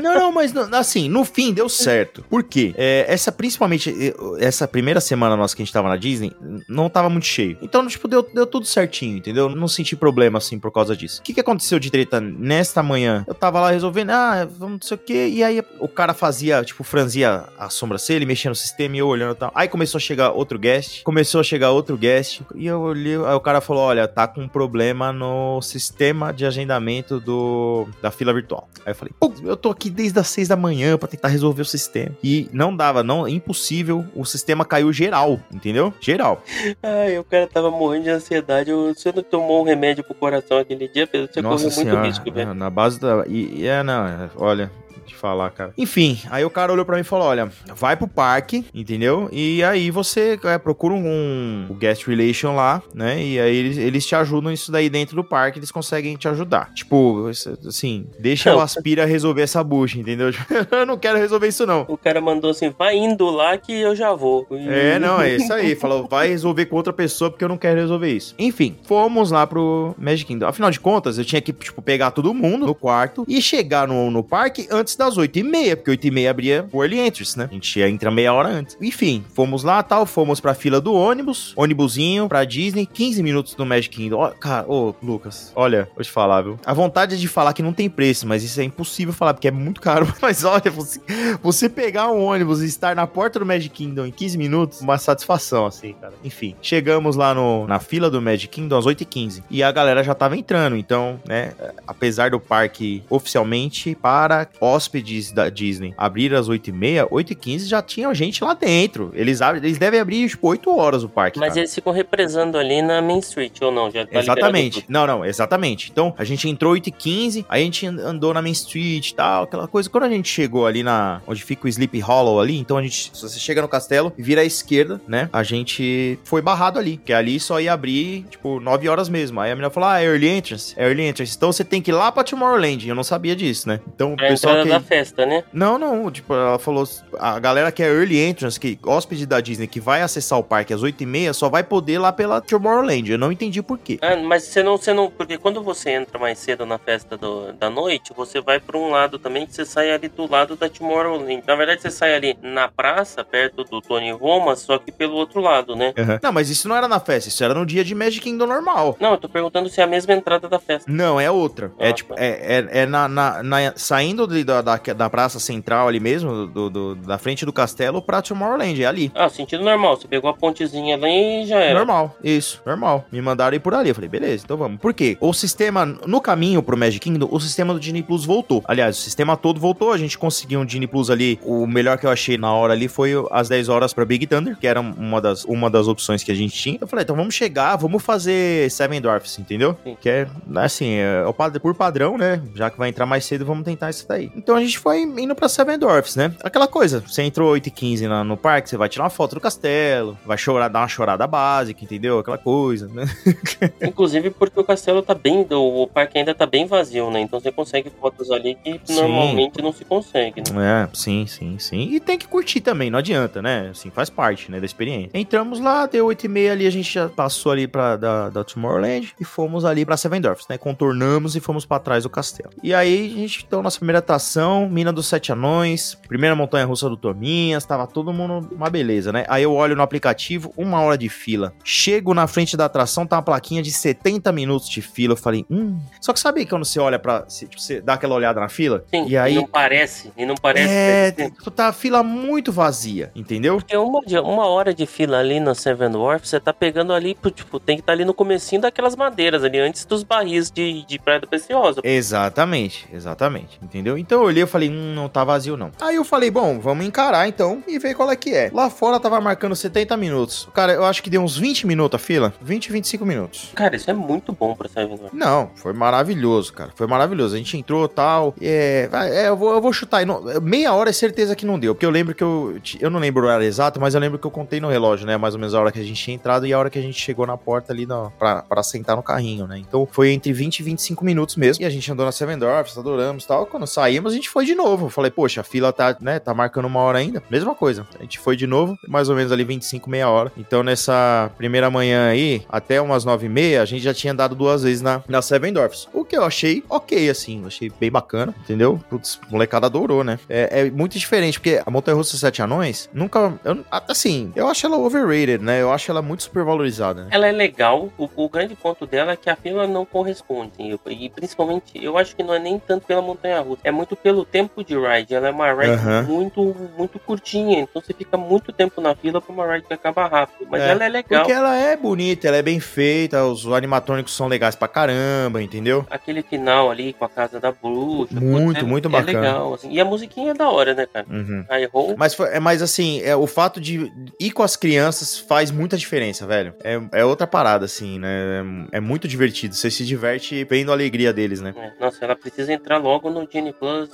Não, não, mas assim, no fim deu certo. Por quê? É, essa, principalmente, essa primeira semana nossa que a gente tava na Disney, não tava muito cheio. Então, tipo, deu, deu tudo certinho, entendeu? Não senti problema, assim, por causa disso. O que, que aconteceu de treta nesta manhã? Eu tava lá resolvendo, ah, vamos não sei o quê, e aí o cara fazia, tipo, franzia a sobrancelha, mexia no sistema e eu olhando e tal. Aí começou a chegar outro guest, começou a chegar outro guest, e eu olhei, aí o cara falou, olha, tá com um problema no sistema de agendamento do, da fila virtual. Aí eu falei, eu tô aqui desde as seis da manhã para tentar resolver o sistema. E não dava, não, impossível. O sistema caiu geral, entendeu? Geral. Ai, o cara tava morrendo de ansiedade. Você não tomou um remédio pro coração aquele dia, Pedro? Você Nossa correu muito risco, velho. Na base da. E, é, não, olha, te falar, cara. Enfim, aí o cara olhou pra mim e falou: olha, vai pro parque, entendeu? E aí você é, procura um, um guest relation lá, né? E aí eles, eles te ajudam isso daí dentro do parque, eles conseguem te ajudar. Tipo, assim, deixa o Aspira resolver essa bucha, entendeu? eu não quero resolver isso, não. O cara mandou assim: vai indo lá que eu já vou. É, não, é isso aí. Falou, vai resolver com outra pessoa porque eu não quero resolver isso. Enfim, fomos lá pro Magic Kingdom. Afinal de contas, eu tinha que, tipo, pegar todo mundo no quarto e chegar no, no parque antes das 8h30, porque 8h30 abria o Early Entries, né? A gente ia entrar meia hora antes. Enfim, fomos lá tal, fomos pra fila do ônibus, ônibusinho pra Disney, 15 minutos no Magic Kingdom. Ó, cara, ô, Lucas, olha, vou te falar, viu? A vontade é de falar que não tem preço, mas isso é impossível falar, porque é muito caro. Mas olha, você, você pegar um ônibus e estar na porta do Magic Kingdom em 15 minutos, uma satisfação, assim, cara. Enfim, chegamos lá no, na fila do Magic Kingdom às 8h15 e a galera já tava entrando, então, né, apesar do parque oficialmente para hóspedes da Disney abrir às 8h30, 8h15 já tinha gente lá dentro. Eles, abrem, eles devem abrir, tipo, 8 horas o parque. Mas cara. eles ficam represando ali na Main Street, ou não? Já tá exatamente. Não, não, exatamente. Então, a gente entrou 8h15, aí a gente andou na Main Street e tal, aquela coisa. Quando a gente chegou ali na. onde fica o Sleep Hollow ali, então a gente. Se você chega no castelo e vira à esquerda, né? A gente foi barrado ali. Porque ali só ia abrir, tipo, 9 horas mesmo. Aí a menina falou: ah, é Early Entrance? É Early Entrance. Então você tem que ir lá pra Tomorrowland. Eu não sabia disso, né? Então o pra pessoal que- festa, né? Não, não, tipo, ela falou, a galera que é early entrance, que hóspede da Disney, que vai acessar o parque às 8h30, só vai poder lá pela Tomorrowland. Eu não entendi por quê. Ah, mas você não, você não. Porque quando você entra mais cedo na festa do- da noite, você vai pra um lado também que você sai ali do lado da Tomorrowland. Na verdade, você sai ali na praça, perto do Tony Roma, só que pelo outro lado, né? Não, mas isso não era na festa, isso era no dia de Magic Kingdom normal. Não, eu tô perguntando se é a mesma entrada da festa. Não, é outra. É Ah, tipo, tá. é, é, é na, na- na- saindo de- da, da, da praça central ali mesmo, do, do- da frente do castelo pra Tomorrowland, é ali. Ah, sentido normal. Você pegou a pontezinha ali e já era. Normal, isso, normal. Me mandaram ir por ali. Eu falei, beleza, então vamos. Por quê? O sistema, no caminho pro Magic Kingdom, o sistema do Disney Plus voltou. Aliás, o sistema todo voltou. A gente conseguiu um Disney Plus ali. O melhor que eu achei na hora ali foi às 10 horas pra Big Thunder, que era uma das, uma das opções que a gente tinha. Eu falei, então vamos chegar, vamos fazer Seven Dwarfs, entendeu? Sim. Que é, assim, é, o pad- por padrão, né? Já que vai entrar mais cedo, vamos tentar isso daí. Então a gente foi indo pra Seven Dwarfs, né? Aquela coisa, você entrou 8h15 na- no parque, você vai tirar uma foto do castelo, vai chorar, dar uma chorada básica, entendeu? Aquela coisa, né? Inclusive porque o castelo tá bem. O parque ainda tá bem vazio, né? Então você consegue fotos ali que Sim. normalmente não se consegue, né? É, sim, sim, sim. E tem que curtir também, não adianta, né? Assim, faz parte, né, da experiência. Entramos lá, deu 8 e meia ali, a gente já passou ali pra, da, da Tomorrowland e fomos ali pra Seven Dwarfs, né? Contornamos e fomos pra trás do castelo. E aí, a gente, então, nossa primeira atração, Mina dos Sete Anões, primeira montanha-russa do Tominhas, tava todo mundo uma beleza, né? Aí eu olho no aplicativo, uma hora de fila. Chego na frente da atração, tá uma plaquinha de 70 minutos de fila. Eu falei, hum... Só que sabe quando você olha pra... tipo, você dá aquela olhada na fila? Sim, e aí... não parece. E não parece. É, tá a fila muito vazia, entendeu? Porque uma, uma hora de fila ali na Seven Dwarfs, você tá pegando ali, tipo, tem que estar ali no comecinho daquelas madeiras ali, antes dos barris de, de Praia da Preciosa. Exatamente, exatamente, entendeu? Então eu olhei e falei, hum, não tá vazio não. Aí eu falei, bom, vamos encarar então e ver qual é que é. Lá fora tava marcando 70 minutos. Cara, eu acho que deu uns 20 minutos a fila, 20, 25 minutos. Cara, isso é muito bom pra Seven Dwarfs. Não, foi maravilhoso, cara. Foi maravilhoso. A gente entrou tal. É, é, eu, vou, eu vou chutar. Não, meia hora é certeza que não deu. Porque eu lembro que eu. Eu não lembro o horário exato, mas eu lembro que eu contei no relógio, né? Mais ou menos a hora que a gente tinha entrado e a hora que a gente chegou na porta ali na, pra, pra sentar no carrinho, né? Então foi entre 20 e 25 minutos mesmo. E a gente andou na Seven Dwarfs, adoramos e tal. Quando saímos, a gente foi de novo. Falei, poxa, a fila tá, né? Tá marcando uma hora ainda. Mesma coisa. A gente foi de novo, mais ou menos ali 25, meia hora. Então nessa primeira manhã aí, até umas 9 e meia, a gente já tinha dado duas vezes na, na Seven Dwarfs. O que eu achei ok, assim. Achei bem bacana, entendeu? Putz, molecada adorou, né? É, é muito diferente, porque a Montanha Russa Sete Anões, nunca. Eu, assim, eu acho ela overrated, né? Eu acho ela muito super valorizada, né? Ela é legal, o, o grande ponto dela é que a fila não corresponde. E, e principalmente, eu acho que não é nem tanto pela montanha russa, é muito pelo tempo de ride. Ela é uma ride Aham. muito, muito curtinha, então você fica muito tempo na fila pra uma ride que acaba rápido. Mas É, ela é legal. Porque ela é bonita, ela é bem feita, os animatrônicos são legais pra caramba, entendeu? Aquele final ali com a casa da bruxa. Muito, é- muito é bacana. legal. assim. E a musiquinha é da hora, né, cara? Uhum. I Hope. Mas, é, mas assim, é, o fato de ir com as crianças faz muita diferença, velho. É, é outra parada, assim, né? É, é muito divertido. Você se diverte vendo a alegria deles, né? É, Nossa, ela precisa entrar logo no Genie Plus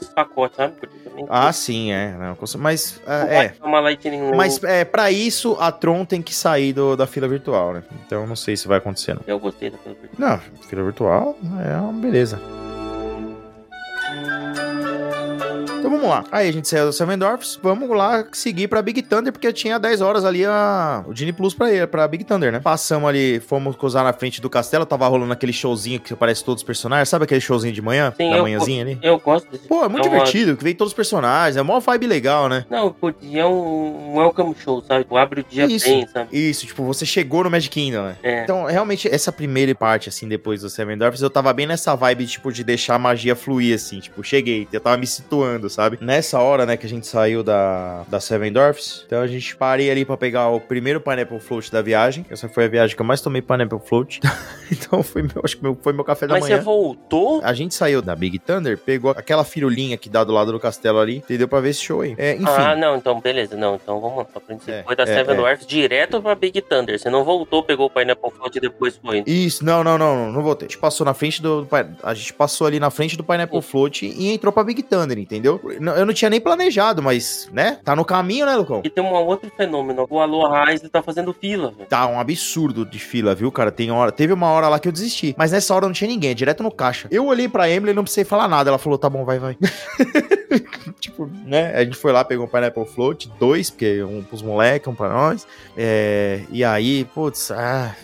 sabe? Ah, sim, é. Não, cons- mas, é. é. Mas é, pra isso, a Tron tem que sair do- da fila virtual, né? Então não sei se vai acontecer, não. Eu gostei daquela versão. Não, fila virtual é uma beleza. Então vamos lá. Aí a gente saiu do Seven Dwarfs, vamos lá seguir pra Big Thunder, porque tinha 10 horas ali a, o Genie Plus pra, ele, pra Big Thunder, né? Passamos ali, fomos cruzar na frente do castelo, tava rolando aquele showzinho que aparece todos os personagens, sabe aquele showzinho de manhã? Sim, da manhãzinha ali? Eu gosto desse Pô, é muito uma- divertido, que vem todos os personagens, é uma vibe legal, né? Não, podia um welcome show, sabe? Tipo, abre o dia Isso. bem, sabe? Isso, tipo, você chegou no Magic Kingdom, né? É. Então, realmente, essa primeira parte, assim, depois do Seven Dwarfs, eu tava bem nessa vibe, tipo, de deixar a magia fluir, assim. Tipo, cheguei, eu tava me situando, sabe? Nessa hora, né, que a gente saiu da, da Seven Dwarfs, então a gente parei ali pra pegar o primeiro Pineapple Float da viagem. Essa foi a viagem que eu mais tomei Pineapple Float. então, foi meu, acho que meu- foi meu café da Mas você manhã. voltou? A gente saiu da Big Thunder, pegou aquela firulinha que dá do lado do castelo ali, entendeu? Pra ver esse show aí. É, enfim. Ah, não, então beleza. Não, então vamos lá. Pra frente. Você É, foi da é, Seven é. Dwarfs direto pra Big Thunder. Você não voltou, pegou o Pineapple Float e depois foi. Isso, não, não, não, não, não voltei. A gente passou na frente do. A gente passou ali na frente do Pineapple Float e entrou pra Big Thunder, entendeu? Eu não tinha nem planejado, mas, né? Tá no caminho, né, Lucão? E tem um outro fenômeno. O Aloha Rise tá fazendo fila, velho. Tá um absurdo de fila, viu, cara? Tem hora. Teve uma hora lá que eu desisti. Mas nessa hora não tinha ninguém, direto no caixa. Eu olhei pra Emily e não precisei falar nada. Ela falou: tá bom, vai, vai. tipo, né? A gente foi lá, pegou um Pineapple Float, dois, porque um pros moleques, um pra nós. É, e aí, putz, ah,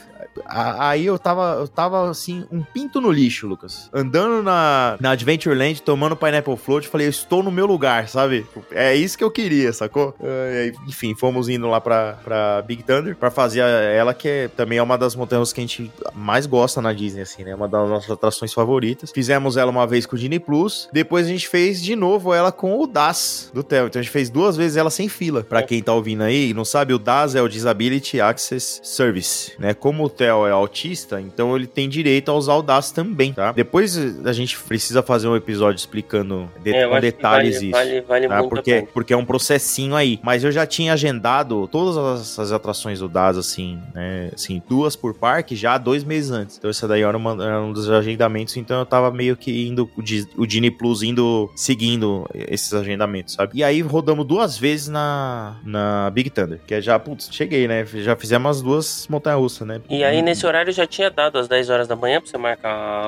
Aí eu tava, eu tava assim, um pinto no lixo, Lucas. Andando na, na Adventureland, tomando Pineapple Float, falei, eu estou no meu lugar, sabe? É isso que eu queria, sacou? É, enfim, fomos indo lá pra, pra Big Thunder pra fazer ela, que é- também é uma das montanhas que a gente mais gosta na Disney, assim, né? Uma das nossas atrações favoritas. Fizemos ela uma vez com o Disney Plus, depois a gente fez de novo ela com o DAS do Theo. Então a gente fez duas vezes ela sem fila. Pra quem tá ouvindo aí e não sabe, o DAS é o Disability Access Service, né? Como o Theo é autista, então ele tem direito a usar o DAS também, tá? Depois a gente precisa fazer um episódio explicando de- É, com detalhes vale, isso. Vale, vale tá? muito Porque, porque é um processinho aí. Mas eu já tinha agendado todas as, atrações do DAS, assim, né? Assim, duas por parque já dois meses antes. Então essa daí era, uma- era um dos agendamentos, então eu tava meio que indo, o Disney Plus indo, seguindo esses agendamentos, sabe? E aí rodamos duas vezes na, na Big Thunder, que é já, putz, cheguei, né? Já fizemos as duas montanhas-russas, né? E aí, nesse horário, já tinha dado às 10 horas da manhã pra você marcar,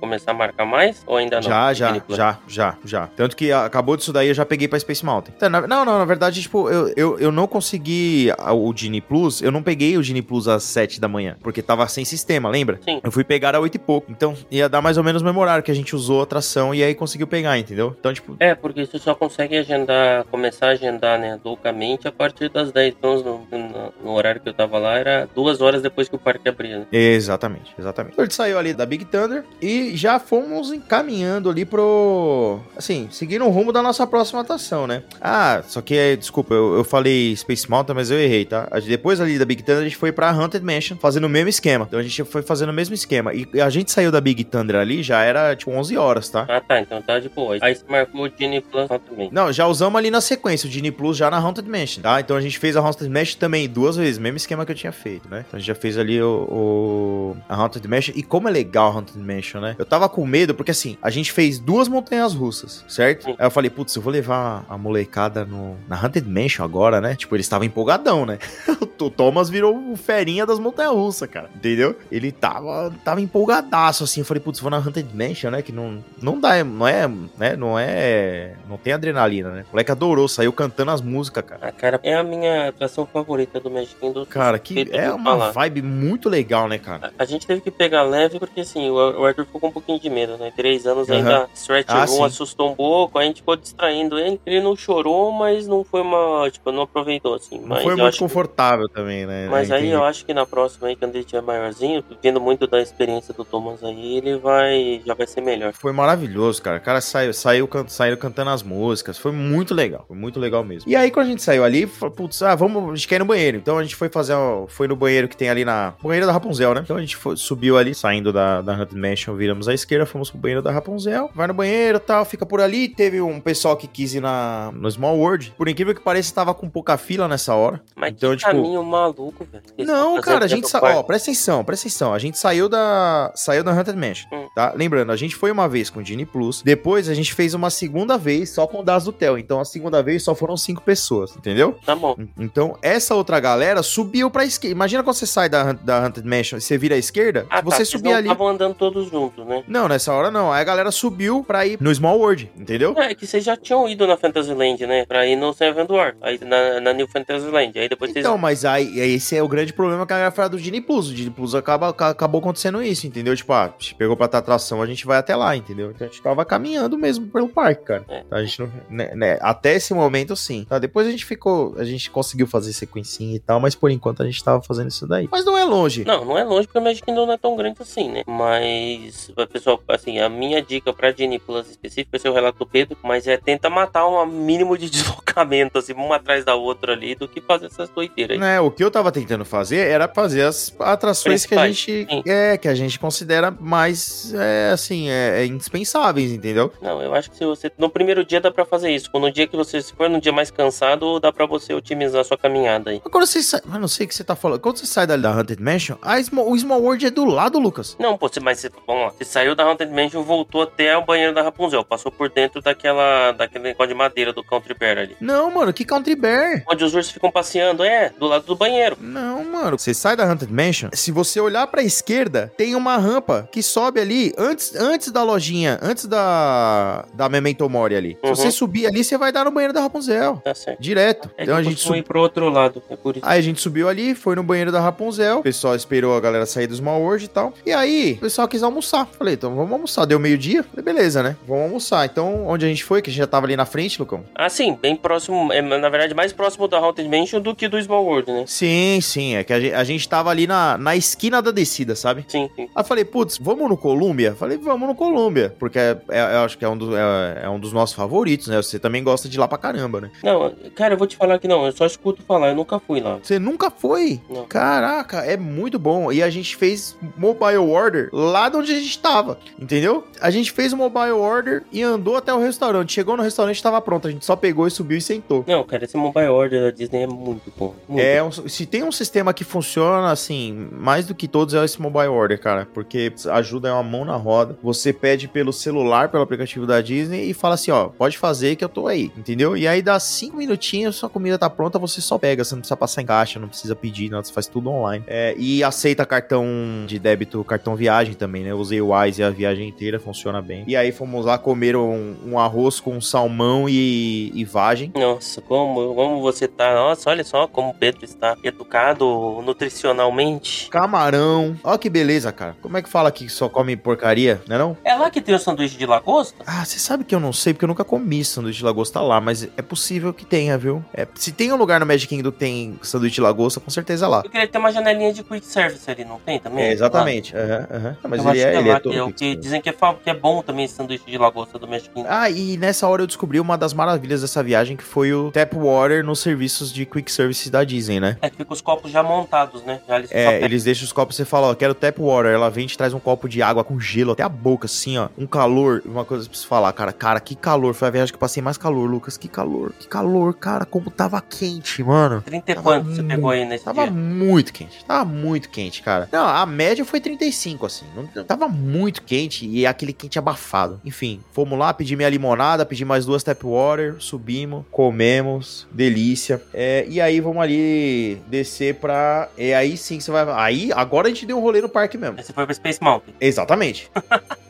começar a marcar mais? Ou ainda não? Já, já, já, já, já. Tanto que acabou disso daí, eu já peguei pra Space Mountain. Então, na- não, não, na verdade, tipo, eu, eu, eu não consegui o Genie Plus, eu não peguei o Genie Plus às 7 da manhã, porque tava sem sistema, lembra? Sim. Eu fui pegar a 8 e pouco. Então, ia dar mais ou menos o mesmo horário que a gente usou a atração e aí conseguiu pegar, entendeu? Então, tipo, É, porque você só consegue agendar, começar a agendar, né, loucamente a partir das 10. Então, no, no- no horário que eu tava lá, era duas horas depois que o parque abria, né? Exatamente, exatamente. Então a gente saiu ali da Big Thunder e já fomos encaminhando ali pro. Assim, seguindo o rumo da nossa próxima atração, né? Ah, só que, é, desculpa, eu, eu falei Space Mountain, mas eu errei, tá? Depois ali da Big Thunder a gente foi pra Haunted Mansion fazendo o mesmo esquema. Então a gente foi fazendo o mesmo esquema. E a gente saiu da Big Thunder ali já era tipo 11 horas, tá? Ah, tá, então tá de boa. Aí você marcou o Genie Plus também. Não, já usamos ali na sequência o Genie Plus já na Haunted Mansion, tá? Então a gente fez a Haunted Mansion também duas vezes, mesmo esquema que eu tinha feito, né? Então a gente já fez ali o, o- a Haunted Mansion. E como é legal a Haunted Mansion, né? Eu tava com medo, porque assim, a gente fez duas montanhas russas, certo? Sim. Aí eu falei, putz, eu vou levar a molecada no, na Haunted Mansion agora, né? Tipo, eles estavam empolgadão, né? o Thomas virou o ferinha das montanhas russas, cara. Entendeu? Ele tava, tava empolgadaço, assim. Eu falei, putz, vou na Haunted Mansion, né? Que não, não dá, não é, né? Não é. Não tem adrenalina, né? O moleque adorou, saiu cantando as músicas, cara. Ah, cara, é a minha atração favorita do Magic Kingdom. Cara, que é uma falar. vibe muito legal, né, cara? A- A gente teve que pegar leve porque assim, o o Arthur ficou com um pouquinho de medo, né? Três anos Aham. ainda stretch Ah, room assustou um pouco, a gente ficou distraindo ele. Ele não chorou, mas não foi uma. Tipo, não aproveitou, assim. Não mas foi muito acho que- confortável também, né? Mas aí eu acho que na próxima aí, quando ele tiver maiorzinho, vendo muito da experiência do Thomas aí, ele vai. já vai ser melhor. Foi maravilhoso, cara. O cara saiu, saiu, can- saiu cantando as músicas. Foi muito legal. Foi muito legal mesmo. E aí, quando a gente saiu ali, putz, ah, vamos, a gente quer ir no banheiro. Então a gente foi fazer, foi no banheiro que tem ali na. Banheiro da Rapunzel, né? Então a gente foi- subiu ali, saindo da, da Haunted Mansion, viramos à esquerda, fomos pro banheiro da Rapunzel. Vai no banheiro tal, fica por ali. Teve um pessoal que quis ir na, no Small World. Por incrível que pareça, tava com pouca fila nessa hora. Mas Então, que tipo- caminho maluco, velho. Não, cara, a gente sa... Ó, presta atenção, presta atenção. A gente saiu da saiu da Haunted Mansion, Hum. tá? Lembrando, a gente foi uma vez com o Genie Plus, depois a gente fez uma segunda vez só com o Das do Tel. Então a segunda vez só foram cinco pessoas, entendeu? Tá bom. Então essa outra galera subiu pra esquerda. Imagina quando você sai da, Hun- da Haunted Mansion e você vira à esquerda, Ah, você tá, não ali. estavam andando todos juntos, né? Não, nessa hora não. Aí a galera subiu pra ir no Small World, entendeu? É que vocês já tinham ido na Fantasyland, né? Pra ir no Seven Dwarf, aí na, na New Fantasyland. Aí depois Então, mas aí esse é o grande problema que a galera fala do Genie Plus. O Genie Plus acaba, ca- acabou acontecendo isso, entendeu? Tipo, ah, se pegou pra ter atração, a gente vai até lá, entendeu? Então a gente tava caminhando mesmo pelo parque, cara. É. A gente não, né, né, até esse momento, sim. Tá, depois a gente ficou, a gente conseguiu fazer sequencinha e tal, mas por enquanto a gente tava fazendo isso daí. Mas não é longe. Não, não é longe porque o Magic Kingdom não é tão grande assim, né? Mas, pessoal, assim, a minha dica pra Genie Plus específica vai ser o relato do Pedro, mas é tenta matar um mínimo de deslocamento, assim, uma atrás da outra ali, do que fazer essas doideiras aí. Né, o que eu tava tentando fazer era fazer as atrações que a gente sim. é que a gente considera mais é, assim é, é indispensáveis, entendeu? Não, eu acho que se você. No primeiro dia dá pra fazer isso. No dia que você. Se for num dia mais cansado, dá pra você otimizar a sua caminhada aí. Agora você sai, eu não sei o que você tá falando. Quando você sai da, da Haunted Mansion, a Small- o Small World é do lado, Lucas. Não, pô, você, mas você, lá. Você saiu da Haunted Mansion, voltou até o banheiro da Rapunzel. Passou por dentro daquela. daquele negócio de madeira do Country Bear ali. Não, mano, que Country Bear. Onde os ursos ficam passeando, é, do lado do banheiro. Não, mano. Você sai da Haunted Mansion, se você olhar pra esquerda, tem uma rampa que sobe ali antes, antes da lojinha, antes da, da Memento Mori ali. Uhum. Se você subir ali, você vai dar no banheiro da Rapunzel. Tá certo. Direto. É então a gente subiu. pro outro lado, é por isso. Aí a gente subiu ali, foi no banheiro da Rapunzel. O pessoal esperou a galera sair do Small World e tal. E aí, o pessoal quis almoçar. Falei, então vamos almoçar. Deu meio-dia. Falei, beleza, né? Vamos almoçar. Então, onde a gente foi, que a gente já tava ali na frente, Lucão? Ah, sim, bem próximo, é, na verdade, mais próximo da Haunted Mansion do que do Small World, né? Sim, sim. É que a gente, a gente tava ali na, na esquina da descida, sabe? Sim, sim. Aí falei, putz, vamos no Colômbia? Falei, vamos no Colômbia. Porque é, é- eu acho que é um, do- é- é um dos nossos favoritos, né? Você também gosta de ir lá pra caramba, né? Não, cara, eu vou te falar que não, eu só escuto falar, eu nunca fui lá. Você nunca foi? Não. Caraca, é muito bom. E a gente fez mobile order lá de onde a gente tava, entendeu? A gente fez o mobile order e andou até o restaurante. Chegou no restaurante, tava pronto. A gente só pegou e subiu e sentou. Não, cara, esse mobile order da Disney é muito bom. Muito É, um- se tem um sistema que funciona assim, mais do que todos é esse mobile order, cara, porque ajuda é uma mão na roda. Você pede pelo celular, pelo aplicativo da Disney e fala assim, ó, pode fazer que eu tô aí, entendeu? E aí dá cinco minutinhos, sua comida tá pronta, você só pega, você não precisa passar em caixa, não precisa pedir, nada, você faz tudo online. É, e aceita cartão de débito, cartão viagem também, né? Eu usei o Wise a viagem inteira, funciona bem. E aí fomos lá comer um, um arroz com salmão e, e vagem. Nossa, como, como você tá. Nossa, olha só como o Pedro está educado nutricionalmente. Camarão. Ó que beleza, cara. Como é que fala que só come porcaria, né não? É lá que tem o sanduíche de lagosta? Ah, você sabe que eu não sei, porque eu nunca comi sanduíche de lagosta lá, mas é possível que tenha, viu? É, se tem um lugar no Magic Kingdom que tem sanduíche de lagosta, com certeza lá. Eu queria ter uma janelinha de quick service ali, não tem também? É, exatamente. Aham, aham. Ah, Mas eu ele é, ele é é o que dizem que é, que é bom também esse sanduíche de lagosta do Kingdom. Ah, e nessa hora eu descobri uma das maravilhas dessa viagem, que foi o Tap Water nos serviços de quick service da Disney, né? É que fica os copos já montados, né? Já eles É, eles deixam os copos, você fala, ó, quero tap water. Ela vem e te traz um copo de água com gelo até a boca, assim, ó. Um calor. Uma coisa pra você falar, cara. Cara, que calor. Foi a viagem que eu passei mais calor, Lucas. Que calor, que calor, cara. Como tava quente, mano. 30 e Tava quanto você pegou aí nesse Tava dia? muito quente. Tava muito quente, cara. Não, a média foi 35, assim. Não, tava muito quente e aquele quente abafado. Enfim, fomos lá, pedi minha limonada, pedi mais duas tap water, subimos, comemos, delícia. É, e aí vamos ali descer pra. É aí sim que você vai. Aí, agora a gente deu um rolê no parque mesmo. Aí Você foi pra Space Mountain. Exatamente.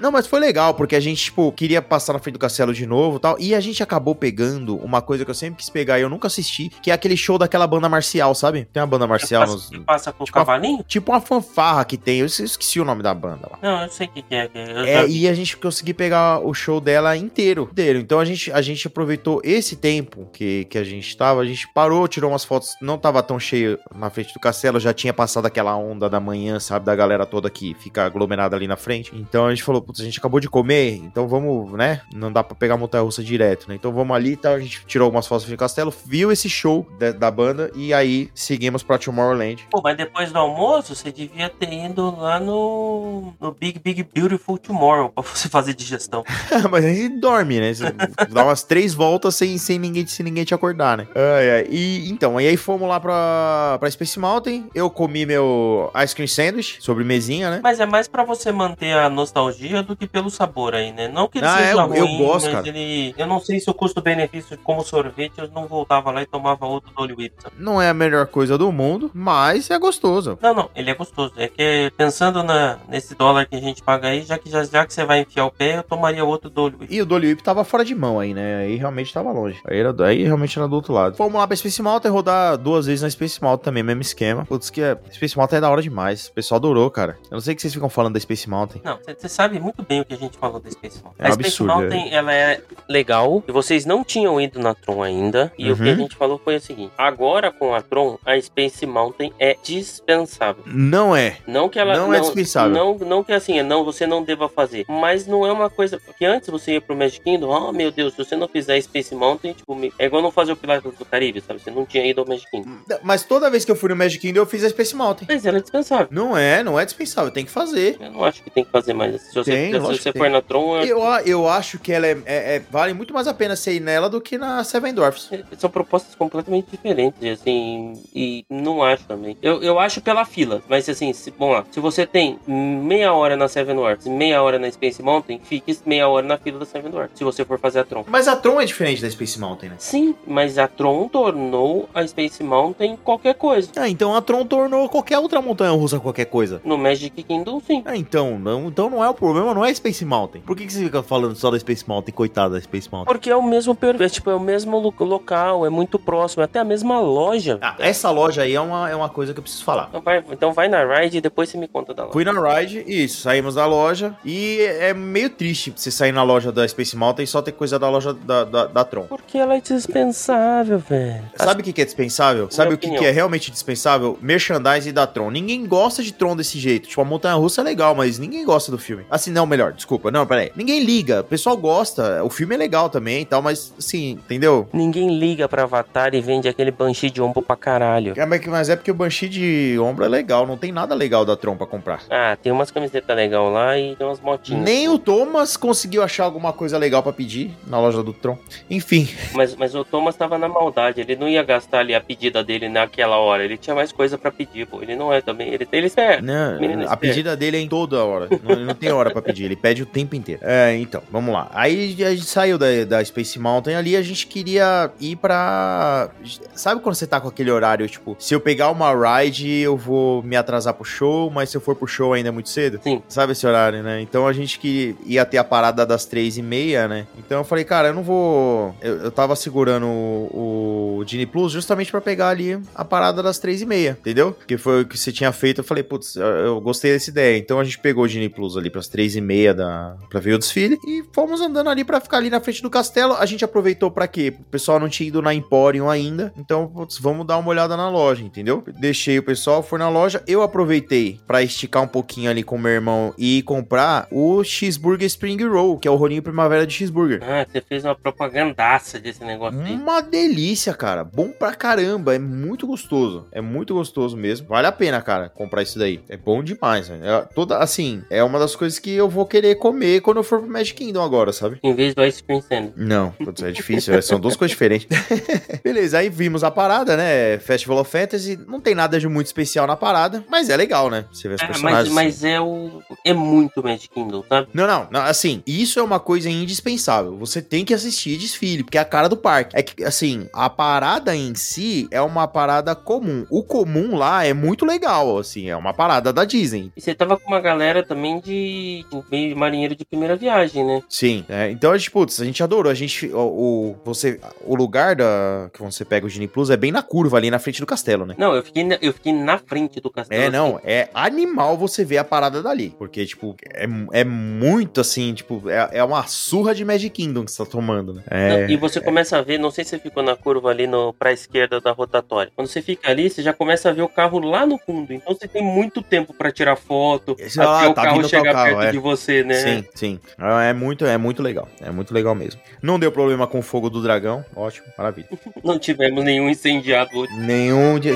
Não, mas foi legal, porque a gente, tipo, queria passar na frente do castelo de novo e tal. E a gente acabou pegando uma coisa que eu sempre quis pegar e eu nunca assisti, que é aquele show daquela banda marcial, sabe? Tem uma banda marcial passa, nos. que passa com o tipo a- cavalinho? Tipo uma fanfarra que tem. Eu esqueci o nome da banda lá. Não, eu sei o que, que é. que É, e a gente conseguiu pegar o show dela inteiro, inteiro. Então a gente, a gente aproveitou esse tempo que, que a gente tava, a gente parou, tirou umas fotos, não tava tão cheio na frente do castelo, já tinha passado aquela onda da manhã, sabe, da galera toda que fica aglomerada ali na frente. Então a gente falou, putz, a gente acabou de comer, então vamos, né, não dá pra pegar a montanha-russa direto, né? Então vamos ali e tal, a gente tirou algumas fotos do castelo, viu esse show da, da banda e aí seguimos pra Tomorrowland. Pô, mas depois do almoço, você devia ter ido lá no, no Big Big Beautiful Tomorrow pra você fazer digestão. Mas aí dorme, né? Você dá umas três voltas sem, sem, ninguém, sem ninguém te acordar, né? Ai, ai. E então, e aí fomos lá pra, pra Space Mountain. Eu comi meu ice cream sandwich, sobremesinha, né? Mas é mais pra você manter a nostalgia do que pelo sabor aí, né? Não que ele Ah, seja eu- ruim, eu gosto, mas cara. ele... Eu não sei se o custo-benefício como sorvete, eu não voltava lá e tomava outro Dolly Whip, sabe? Não é a melhor coisa do mundo, mas é gostoso. Não, não, ele é gostoso. É que pensando na, nesse dólar que a gente paga aí, já que, já, já que você vai enfiar o pé, eu tomaria outro Dolly Whip. E o Dolly Whip tava fora de mão aí, né? Aí realmente tava longe. Aí, era, aí realmente era do outro lado. Fomos lá pra Space Mountain rodar duas vezes na Space Mountain também, mesmo esquema. Putz, que é, Space Mountain é da hora demais. O pessoal adorou, cara. Eu não sei o que vocês ficam falando da Space Mountain. Não, você sabe muito bem o que a gente falou da Space Mountain. É a Space absurdo, Mountain, ela é legal, e vocês não tinham ido na Tron ainda, e o que a Uhum. gente falou foi o seguinte, agora com a Tron, a Space Mountain é dispensável. Não é. Não que ela Não é dispensável. Não, não que assim, não, você não deva fazer. Mas não é uma coisa. Porque antes você ia pro Magic Kingdom, oh meu Deus, se você não fizer Space Mountain, tipo, é igual não fazer o Piratas do Caribe, sabe? Você não tinha ido ao Magic Kingdom. Mas toda vez que eu fui no Magic Kingdom, eu fiz a Space Mountain. Mas ela é dispensável. Não é, não é dispensável, tem que fazer. Eu não acho que tem que fazer mais. Se você Tem, se você for na Tron, é- Eu, eu acho que ela é, é- é- vale muito mais a pena você ir nela do que na Seven Dwarfs. são propostas completamente diferentes, assim, e não acho também. Eu, eu acho pela fila, mas assim, se, vamos lá, se você tem meia hora na Seven Dwarfs e meia hora na Space Mountain, fique meia hora na fila da Seven Dwarfs, se você for fazer a Tron. Mas a Tron é diferente da Space Mountain, né? Sim, mas a Tron tornou a Space Mountain qualquer coisa. Ah, então a Tron tornou qualquer outra montanha russa qualquer coisa. No Magic Kingdom, sim. Ah, então, não, então não é o problema, não é Space Mountain. Por que, que você fica falando só da Space Mountain, coitada da Space Mountain? Porque é o mesmo per- é, tipo, é o mesmo lo- local, é muito próximo, é até a mesma loja. Ah, essa loja aí é uma, é uma coisa que eu preciso falar. Então vai, então vai na ride e depois você me conta da loja. Fui na Ride, isso, saímos da loja e é meio triste você sair na loja da Space Mountain e só ter coisa da loja da, da, da Tron. Porque ela é dispensável, velho. Sabe o que, que é dispensável? Sabe o que, que é realmente dispensável? Merchandising da Tron. Ninguém gosta de Tron desse jeito. Tipo, a montanha russa é legal, mas ninguém gosta do filme. Assim, não, melhor, desculpa. Não, peraí. Ninguém liga. O pessoal gosta. O filme é legal também e tal, mas assim, entendeu? Ninguém liga pra Avatar e vende aquele Banshee de ombro pra caralho. É, mas- Mas é porque o Banshee de ombro é legal. Não tem nada legal da Tron pra comprar. Ah, tem umas camisetas legais lá e tem umas motinhas. Nem o Thomas conseguiu achar alguma coisa legal pra pedir na loja do Tron. Enfim. Mas, mas o Thomas tava na maldade, ele não ia gastar ali a pedida dele naquela hora, ele tinha mais coisa pra pedir, pô. Ele não é também, ele, ele é. Menino a pedida dele é em toda hora. Não, não tem hora pra pedir, ele pede o tempo inteiro. É, então, vamos lá. Aí a gente saiu da, da Space Mountain ali, a gente queria ir pra. Sabe quando você tá com aquele horário, tipo, se eu pegar uma ride, eu vou me atrasar pro show, mas se eu for pro show ainda é muito cedo? Sim. Sabe esse horário, né? Então a gente que ia ter a parada das três e meia, né? Então eu falei, cara, eu não vou. Eu, eu tava segurando o, o Genie Plus justamente pra pegar ali a parada das três e meia, entendeu? Que foi o que você tinha feito. Eu falei, putz, eu, eu gostei dessa ideia. Então a gente pegou o Genie Plus ali pras três e meia da, pra ver o desfile e fomos andando ali pra ficar ali na frente do castelo. A gente aproveitou pra quê? O pessoal não tinha ido na Emporium ainda. Então, putz, vamos dar uma olhada na loja, entendeu? Deixei o pessoal, foi na loja. Eu aproveitei pra esticar um pouquinho ali com o meu irmão e comprar o cheeseburger Spring Roll, que é o rolinho primavera de cheeseburger. Ah, você fez uma propagandaça desse negócio aí. Uma delícia, cara. Bom pra caramba. É muito gostoso. É muito gostoso mesmo. Vale a pena, cara, comprar isso daí. É bom demais, velho. É toda, assim, é uma das coisas que eu vou querer comer quando eu for pro Magic Kingdom agora, sabe? Em vez do Ice Cream Sandwich. Não, putz, é difícil. é, São duas coisas diferentes. Beleza, aí vimos a parada, né? Festival of Fantasy. Não tem nada de muito especial na parada, mas é legal, né? Você vê os Ah, mas, personagens. mas é o. É muito Magic Kingdom, sabe? Não, não, não, assim, isso é uma coisa indispensável. Você tem que assistir desfile, porque é a cara do parque. É que, assim, a parada em si é uma parada comum. O comum lá é muito legal, assim, é uma parada da Disney. E você tava com uma galera também de. Meio marinheiro de primeira viagem, né? Sim, é, então a gente, putz, a gente adorou. A gente, o, o- você, o lugar da que você pega o Genie Plus é bem na curva ali na frente do castelo, né? Não, eu fiquei na, eu fiquei na frente do castelo. É, não, assim. é animal você ver a parada dali. Porque, tipo, é, é muito assim, tipo, é, é uma surra de Magic Kingdom que você tá tomando, né? É. Não, e você começa a ver, não sei se você ficou na curva ali no, pra esquerda da rotatória. Quando você fica ali, você já começa a ver o carro lá no fundo. Então você tem muito tempo pra tirar foto, Esse- até ah, o tá carro chegar tal carro, perto é. de você, né? Sim, sim. É muito, é muito legal. É muito legal mesmo. Não deu problema com o fogo do dragão. Ótimo, maravilha. Não tivemos nenhum incendiado hoje. Nenhum de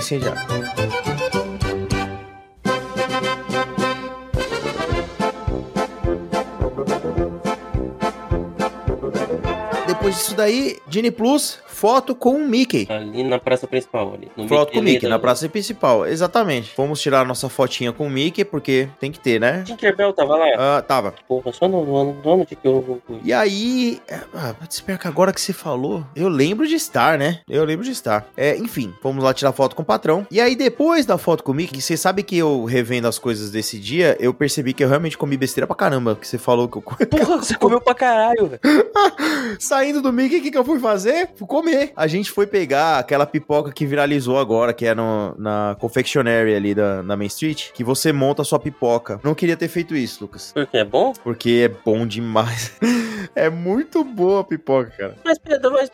Depois disso daí, Genie Plus, foto com o Mickey. Ali na praça principal ali. Foto com o Mickey, na praça principal, exatamente. Vamos tirar a nossa fotinha com o Mickey, porque tem que ter, né? Tinkerbell tava lá? Ah, tava. Porra, só no ano, no ano de que eu fui. E aí, é, ah, espera que agora que você falou, eu lembro de estar, né? Eu lembro de estar. É, enfim, fomos lá tirar foto com o patrão. E aí, depois da foto com o Mickey, você sabe que eu revendo as coisas desse dia, eu percebi que eu realmente comi besteira pra caramba, que você falou que eu Porra, você comeu pra caralho, velho. Saindo do Mickey, o que, que eu fui fazer? Fui comer. A gente foi pegar aquela pipoca que viralizou agora, que é no, na confectionery ali da, na Main Street, que você monta a sua pipoca. Não queria ter feito isso, Lucas. Porque é bom? Porque é bom demais. é muito boa a pipoca, cara. Mas, Pedro, mas,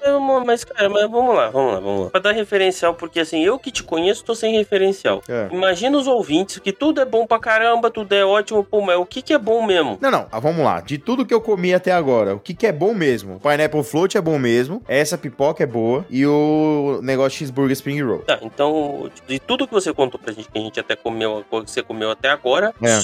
mas, cara, mas vamos lá, vamos lá, vamos lá. Pra dar referencial, porque assim, eu que te conheço, tô sem referencial. É. Imagina os ouvintes que tudo é bom pra caramba, tudo é ótimo, pô, mas o que que é bom mesmo? Não, não, ah, vamos lá. De tudo que eu comi até agora, o que, que é bom mesmo? Pineapple Float é bom mesmo, essa pipoca é boa e o negócio de cheeseburger Spring Roll. Tá, então, de tudo que você contou pra gente, que a gente até comeu, que você comeu até agora, É.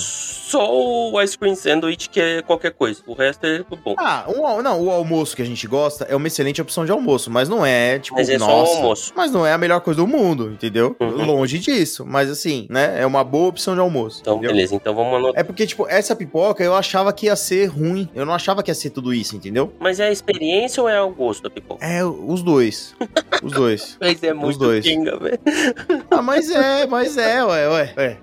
Só o ice cream sandwich que é qualquer coisa. O resto é bom. Ah, um não, o almoço que a gente gosta é uma excelente opção de almoço, mas não é, tipo, Mas é só nossa, almoço. Mas não é a melhor coisa do mundo, entendeu? Uhum. Longe disso. Mas assim, né? É uma boa opção de almoço. Então, entendeu? beleza. Então vamos anotar. É porque, tipo, essa pipoca eu achava que ia ser ruim. Eu não achava que ia ser tudo isso, entendeu? Mas é a experiência ou é o gosto da pipoca? É, os dois. os dois. Mas é muito dois. pinga, velho. Ah, mas é, mas é, ué, ué. ué.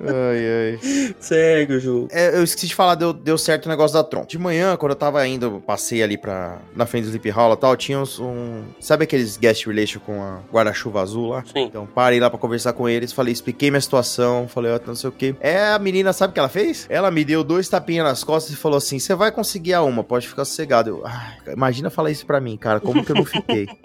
Ai, ai. Segue o jogo. É, eu esqueci de falar, deu, deu certo o negócio da Tron. De manhã, quando eu tava indo, passei ali pra, na frente do Sleep Hall e tal, tinha uns, um... Sabe aqueles guest relation com a guarda-chuva azul lá? Sim. Então, parei lá pra conversar com eles, falei, expliquei minha situação, falei, ó, não sei o que. É, a menina, sabe o que ela fez? Ela me deu dois tapinhas nas costas e falou assim, você vai conseguir a uma, pode ficar sossegado. Eu, imagina falar isso pra mim, cara, como que eu não fiquei?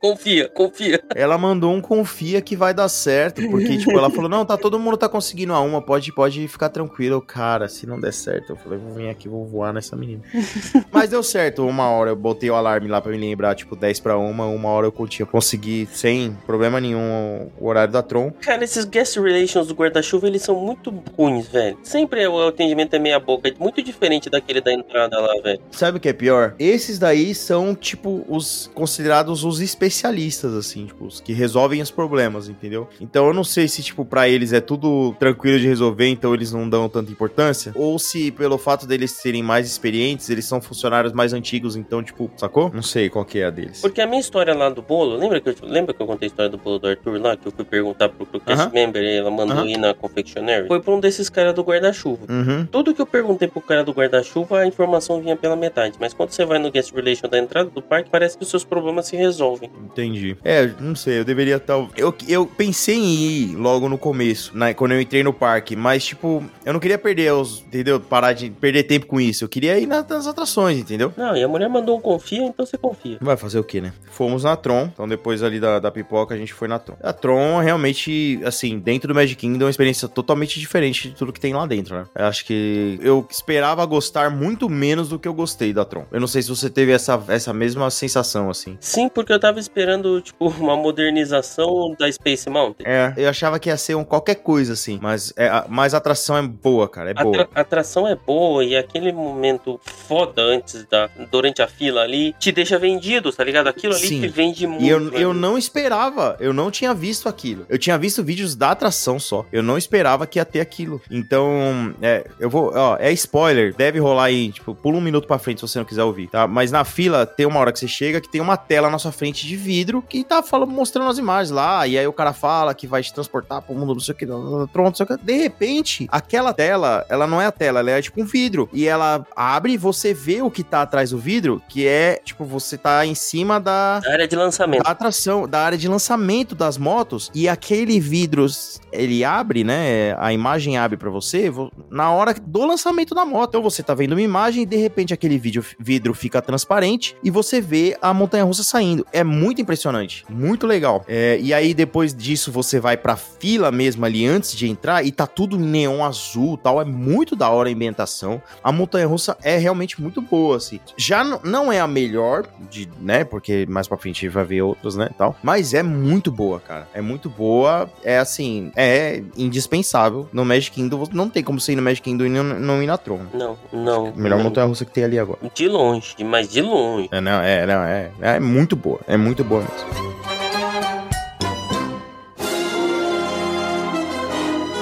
Confia, confia. ela mandou um confia que vai dar certo, porque, tipo, ela falou, não, tá, todo mundo tá conseguindo a uma, pode, pode ficar tranquilo. Eu, cara, se não der certo, eu falei, vou vir aqui, vou voar nessa menina. Mas deu certo, uma hora eu botei o alarme lá pra me lembrar, tipo, 10 pra uma, uma hora eu tinha consegui, sem problema nenhum, o horário da Tron. Cara, esses guest relations do guarda-chuva, eles são muito ruins, velho. Sempre o atendimento é meia boca. É muito diferente daquele da entrada lá, velho. Sabe o que é pior? Esses daí são, tipo, os considerados os especialistas, assim, tipo, os que resolvem os problemas, entendeu? Então eu não sei se, tipo, pra eles é tudo tranquilo de resolver, então eles não dão tanta importância, ou se pelo fato deles serem mais experientes, eles são funcionários mais antigos, então, tipo, sacou? Não sei qual que é a deles. Porque a minha história lá do bolo, lembra que eu, lembra que eu contei a história do bolo do Arthur lá? Que eu fui perguntar pro, pro cast Aham. member e ela mandou Aham. ir na confectionery? Foi pra um desses caras do guarda-chuva. Uhum. Tudo que eu perguntei pro cara do guarda-chuva, a informação vinha pela metade. Mas quando você vai no guest relation da entrada do parque, parece que os seus problemas se resolvem. Entendi. É, não sei, eu deveria estar. Eu, eu pensei em ir logo no começo, né? Quando eu entrei no parque, mas, tipo, eu não queria perder os. Entendeu? Parar de perder tempo com isso. Eu queria ir na- nas atrações, entendeu? Não, e a mulher mandou um confia, então você confia. Vai fazer o que, né? Fomos na Tron, então depois ali da, da pipoca a gente foi na Tron. A Tron realmente, assim, dentro do Magic Kingdom é uma experiência totalmente diferente de tudo que tem lá dentro, né? Eu acho que eu esperava gostar muito menos do que eu gostei da Tron. Eu não sei se você teve essa, essa mesma sensação, assim. Sim, porque eu tava esperando, tipo, uma modernização da Space Mountain. É, eu achava que ia ser um qualquer coisa, assim, mas, é, a- mas a atração é boa, cara, é A, boa. a atração é boa e aquele momento foda antes da. durante a fila ali te deixa vendido, tá ligado? Aquilo ali Sim. te vende muito. E eu, eu não esperava, eu não tinha visto aquilo. Eu tinha visto vídeos da atração só. Eu não esperava que ia ter aquilo. Então, é, eu vou, ó, é spoiler, deve rolar aí, tipo, pula um minuto pra frente se você não quiser ouvir, tá? Mas na fila tem uma hora que você chega que tem uma tela na sua frente de vidro que tá falando, mostrando as imagens lá, e aí o cara fala que vai te transportar pro mundo, não sei o que, pronto, não sei o que. De repente, aquela tela, ela não é a tela, ela é tipo um vidro. E ela abre e você vê o que tá atrás do vidro, que é, tipo, você tá em cima da, A área de lançamento. da atração, da área de lançamento das motos, e aquele vidro, ele abre, né? A imagem abre pra você vo- na hora do lançamento da moto. Então você tá vendo uma imagem e de repente aquele vídeo, vidro fica transparente e você vê a montanha russa saindo. É muito impressionante, muito legal. É, e aí depois disso você vai pra fila mesmo ali antes de entrar e tá tudo neon azul e tal. É muito da hora a ambientação. A montanha russa é realmente muito boa, assim. Já não é a melhor, de, né? Porque mais pra frente vai ver outras, né? Tal. Mas é muito boa, cara. É muito boa. É assim, é indispensável. No Magic Kingdom, não tem como você ir no Magic Kingdom e não, não ir na Tron. Não, não. Melhor não. montanha russa que tem ali agora. De longe, mas de longe. É, não, é, não, é, é muito boa. É muito boa mesmo.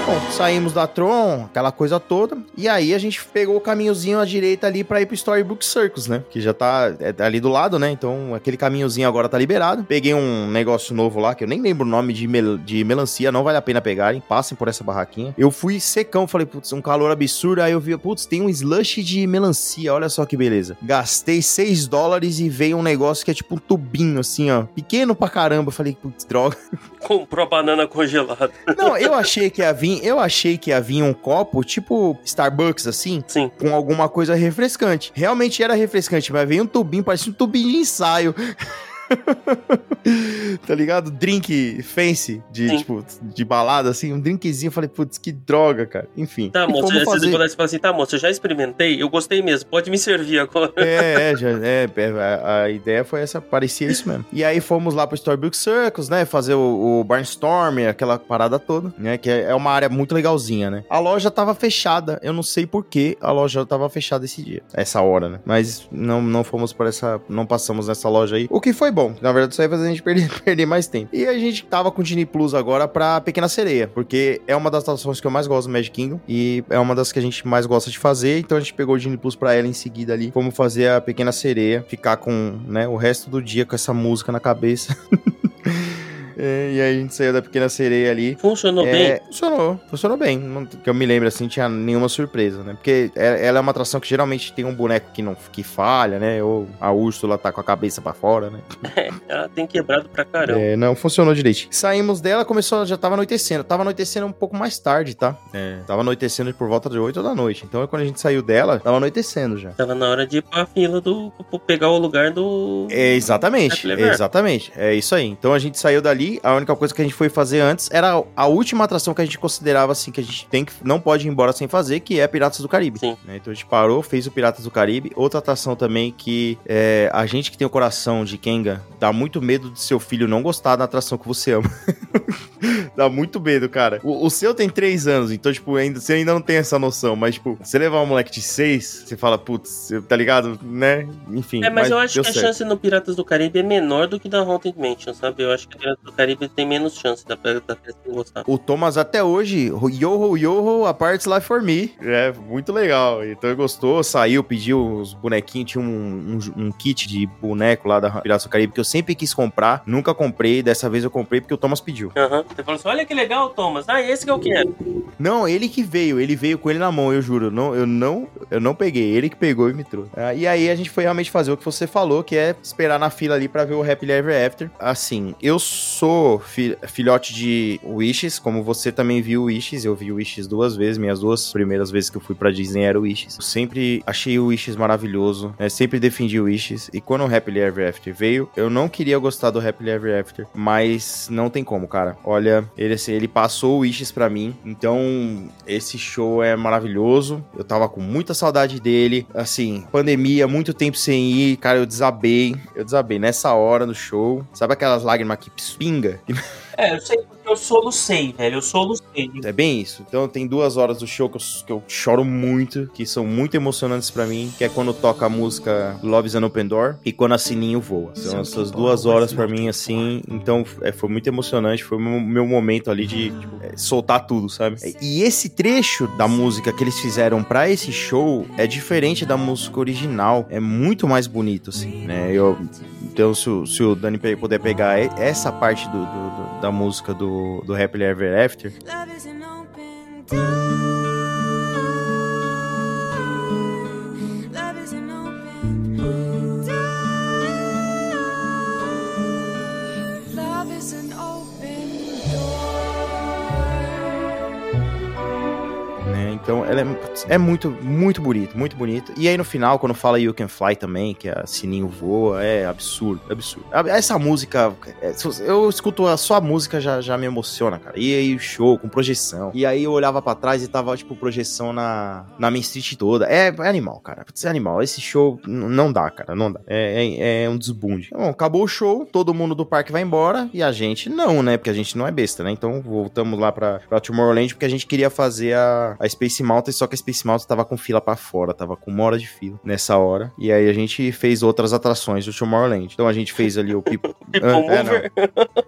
Bom, saímos da Tron, aquela coisa toda, e aí a gente pegou o caminhozinho à direita ali pra ir pro Storybook Circus, né? Que já tá é, ali do lado, né? Então aquele caminhozinho agora tá liberado. Peguei um negócio novo lá, que eu nem lembro o nome de, mel de melancia, não vale a pena pegarem, passem por essa barraquinha. Eu fui secão, falei, putz, um calor absurdo, aí eu vi, putz, tem um slush de melancia, olha só que beleza. Gastei 6 dólares e veio um negócio que é tipo um tubinho, assim, ó, pequeno pra caramba. Eu falei, putz, droga. Comprou a banana congelada. Não, eu achei que ia vir, eu achei que ia vir um copo tipo Starbucks assim, Sim. com alguma coisa refrescante. Realmente era refrescante, mas veio um tubinho, parecia um tubinho de ensaio. tá ligado? Drink fancy, de, Sim. tipo, de balada, assim, um drinkzinho. Eu falei, putz, que droga, cara. Enfim. Tá, moço, você fazer. fala assim, tá, moço, eu já experimentei, eu gostei mesmo, pode me servir agora. É, é, já, é, é, a, a ideia foi essa, parecia isso mesmo. E aí fomos lá pro Storybook Circus, né, fazer o, o Barnstorm, aquela parada toda, né, que é é uma área muito legalzinha, né. A loja tava fechada, eu não sei por que a loja tava fechada esse dia, essa hora, né. Mas não, não fomos por essa, não passamos nessa loja aí, o que foi bom. Na verdade, isso aí faz a gente perder, perder mais tempo. E a gente tava com o Disney Plus agora pra Pequena Sereia, porque é uma das atrações que eu mais gosto do Magic Kingdom e é uma das que a gente mais gosta de fazer, então a gente pegou o Disney Plus pra ela em seguida ali. Fomos fazer a Pequena Sereia, ficar com, né, o resto do dia com essa música na cabeça. É, e aí a gente saiu da Pequena Sereia ali. Funcionou É, bem? Funcionou, funcionou bem. Não, que eu me lembro assim, tinha nenhuma surpresa, né? Porque é- ela é uma atração que geralmente tem um boneco que não que falha, né? Ou a Úrsula tá com a cabeça pra fora, né? Ela tem quebrado pra caramba. É, não funcionou direito. Saímos dela, começou, já tava anoitecendo. Tava anoitecendo um pouco mais tarde, tá? É. Tava anoitecendo por volta de 8 da noite. Então, quando a gente saiu dela, tava anoitecendo já. Tava na hora de ir pra fila do. pegar o lugar do. É, exatamente, exatamente. É isso aí. Então a gente saiu dali, a única coisa que a gente foi fazer antes era a última atração que a gente considerava assim que a gente tem que não pode ir embora sem fazer, que é Piratas do Caribe. Sim. né? Então a gente parou, fez o Piratas do Caribe. Outra atração também que é, a gente que tem o coração de Kenga dá muito medo de seu filho não gostar da atração que você ama. dá muito medo, cara. O, o seu tem três anos, então, tipo, ainda, você ainda não tem essa noção. Mas, tipo, você levar um moleque de seis, você fala, putz, tá ligado? Né? Enfim. É, mas, eu acho que a certo. chance no Piratas do Caribe é menor do que da Haunted Mansion, sabe? Eu acho que o Piratas do Caribe tem menos chance da, da criança gostar. O Thomas até hoje, yoho, yoho, a parts life for me. É, muito legal. Então ele gostou, saiu, pediu os bonequinhos, tinha um, um, um kit de boneco lá da Piratas do Caribe que eu sempre quis comprar, nunca comprei, dessa vez eu comprei porque o Thomas pediu. Aham. Você falou assim: olha que legal, Thomas. Ah, esse que eu quero. Não, ele que veio, ele veio com ele na mão, eu juro. Não, eu não, eu não peguei, ele que pegou e me trouxe. Ah, e aí a gente foi realmente fazer o que você falou, que é esperar na fila ali pra ver o Happily Ever After. Assim, eu sou fi- filhote de Wishes, como você também viu Wishes, eu vi Wishes duas vezes, minhas duas primeiras vezes que eu fui pra Disney era Wishes. Eu sempre achei o Wishes maravilhoso, né? sempre defendi o Wishes. E quando o Happily Ever After veio, eu não queria gostar do Happily Ever After, mas não tem como, cara. Olha, ele, assim, ele passou o Wishes pra mim, então esse show é maravilhoso. Eu tava com muita saudade dele. Assim, pandemia, muito tempo sem ir, cara, eu desabei. Eu desabei nessa hora no show. Sabe aquelas lágrimas que pinga? É, eu sei porque eu solucei, velho. Eu solucei. É bem isso. Então tem duas horas do show que eu, que eu choro muito, que são muito emocionantes pra mim, que é quando toca a música Love is an Open Door e quando a Sininho voa. São essas duas horas pra mim, assim. Então é, foi muito emocionante, foi o meu, meu momento ali de tipo, é, soltar tudo, sabe? E esse trecho da música que eles fizeram pra esse show é diferente da música original. É muito mais bonito, assim, né? Eu, então, se, o- se o Dani puder pegar essa parte do- do- do- da música do, do Happily Ever After, Então, ela é, é muito, muito bonito, muito bonito. E aí no final, quando fala You Can Fly também, que a Sininho voa, é absurdo, absurdo. A- Essa música, é, eu escuto a sua música, já, já me emociona, cara. E aí o show com projeção. E aí eu olhava pra trás e tava, tipo, projeção na, na Main Street toda. É, é animal, cara. É animal. Esse show não dá, cara, não dá. É, é, é um desbunde. Bom, acabou o show, todo mundo do parque vai embora e a gente não, né? Porque a gente não é besta, né? Então voltamos lá pra, pra Tomorrowland porque a gente queria fazer a, a Space Mountain, só que a Space Mountain tava com fila pra fora, tava com uma hora de fila nessa hora. E aí a gente fez outras atrações do Tomorrowland. Então a gente fez ali o People, People Ah, é, Mover.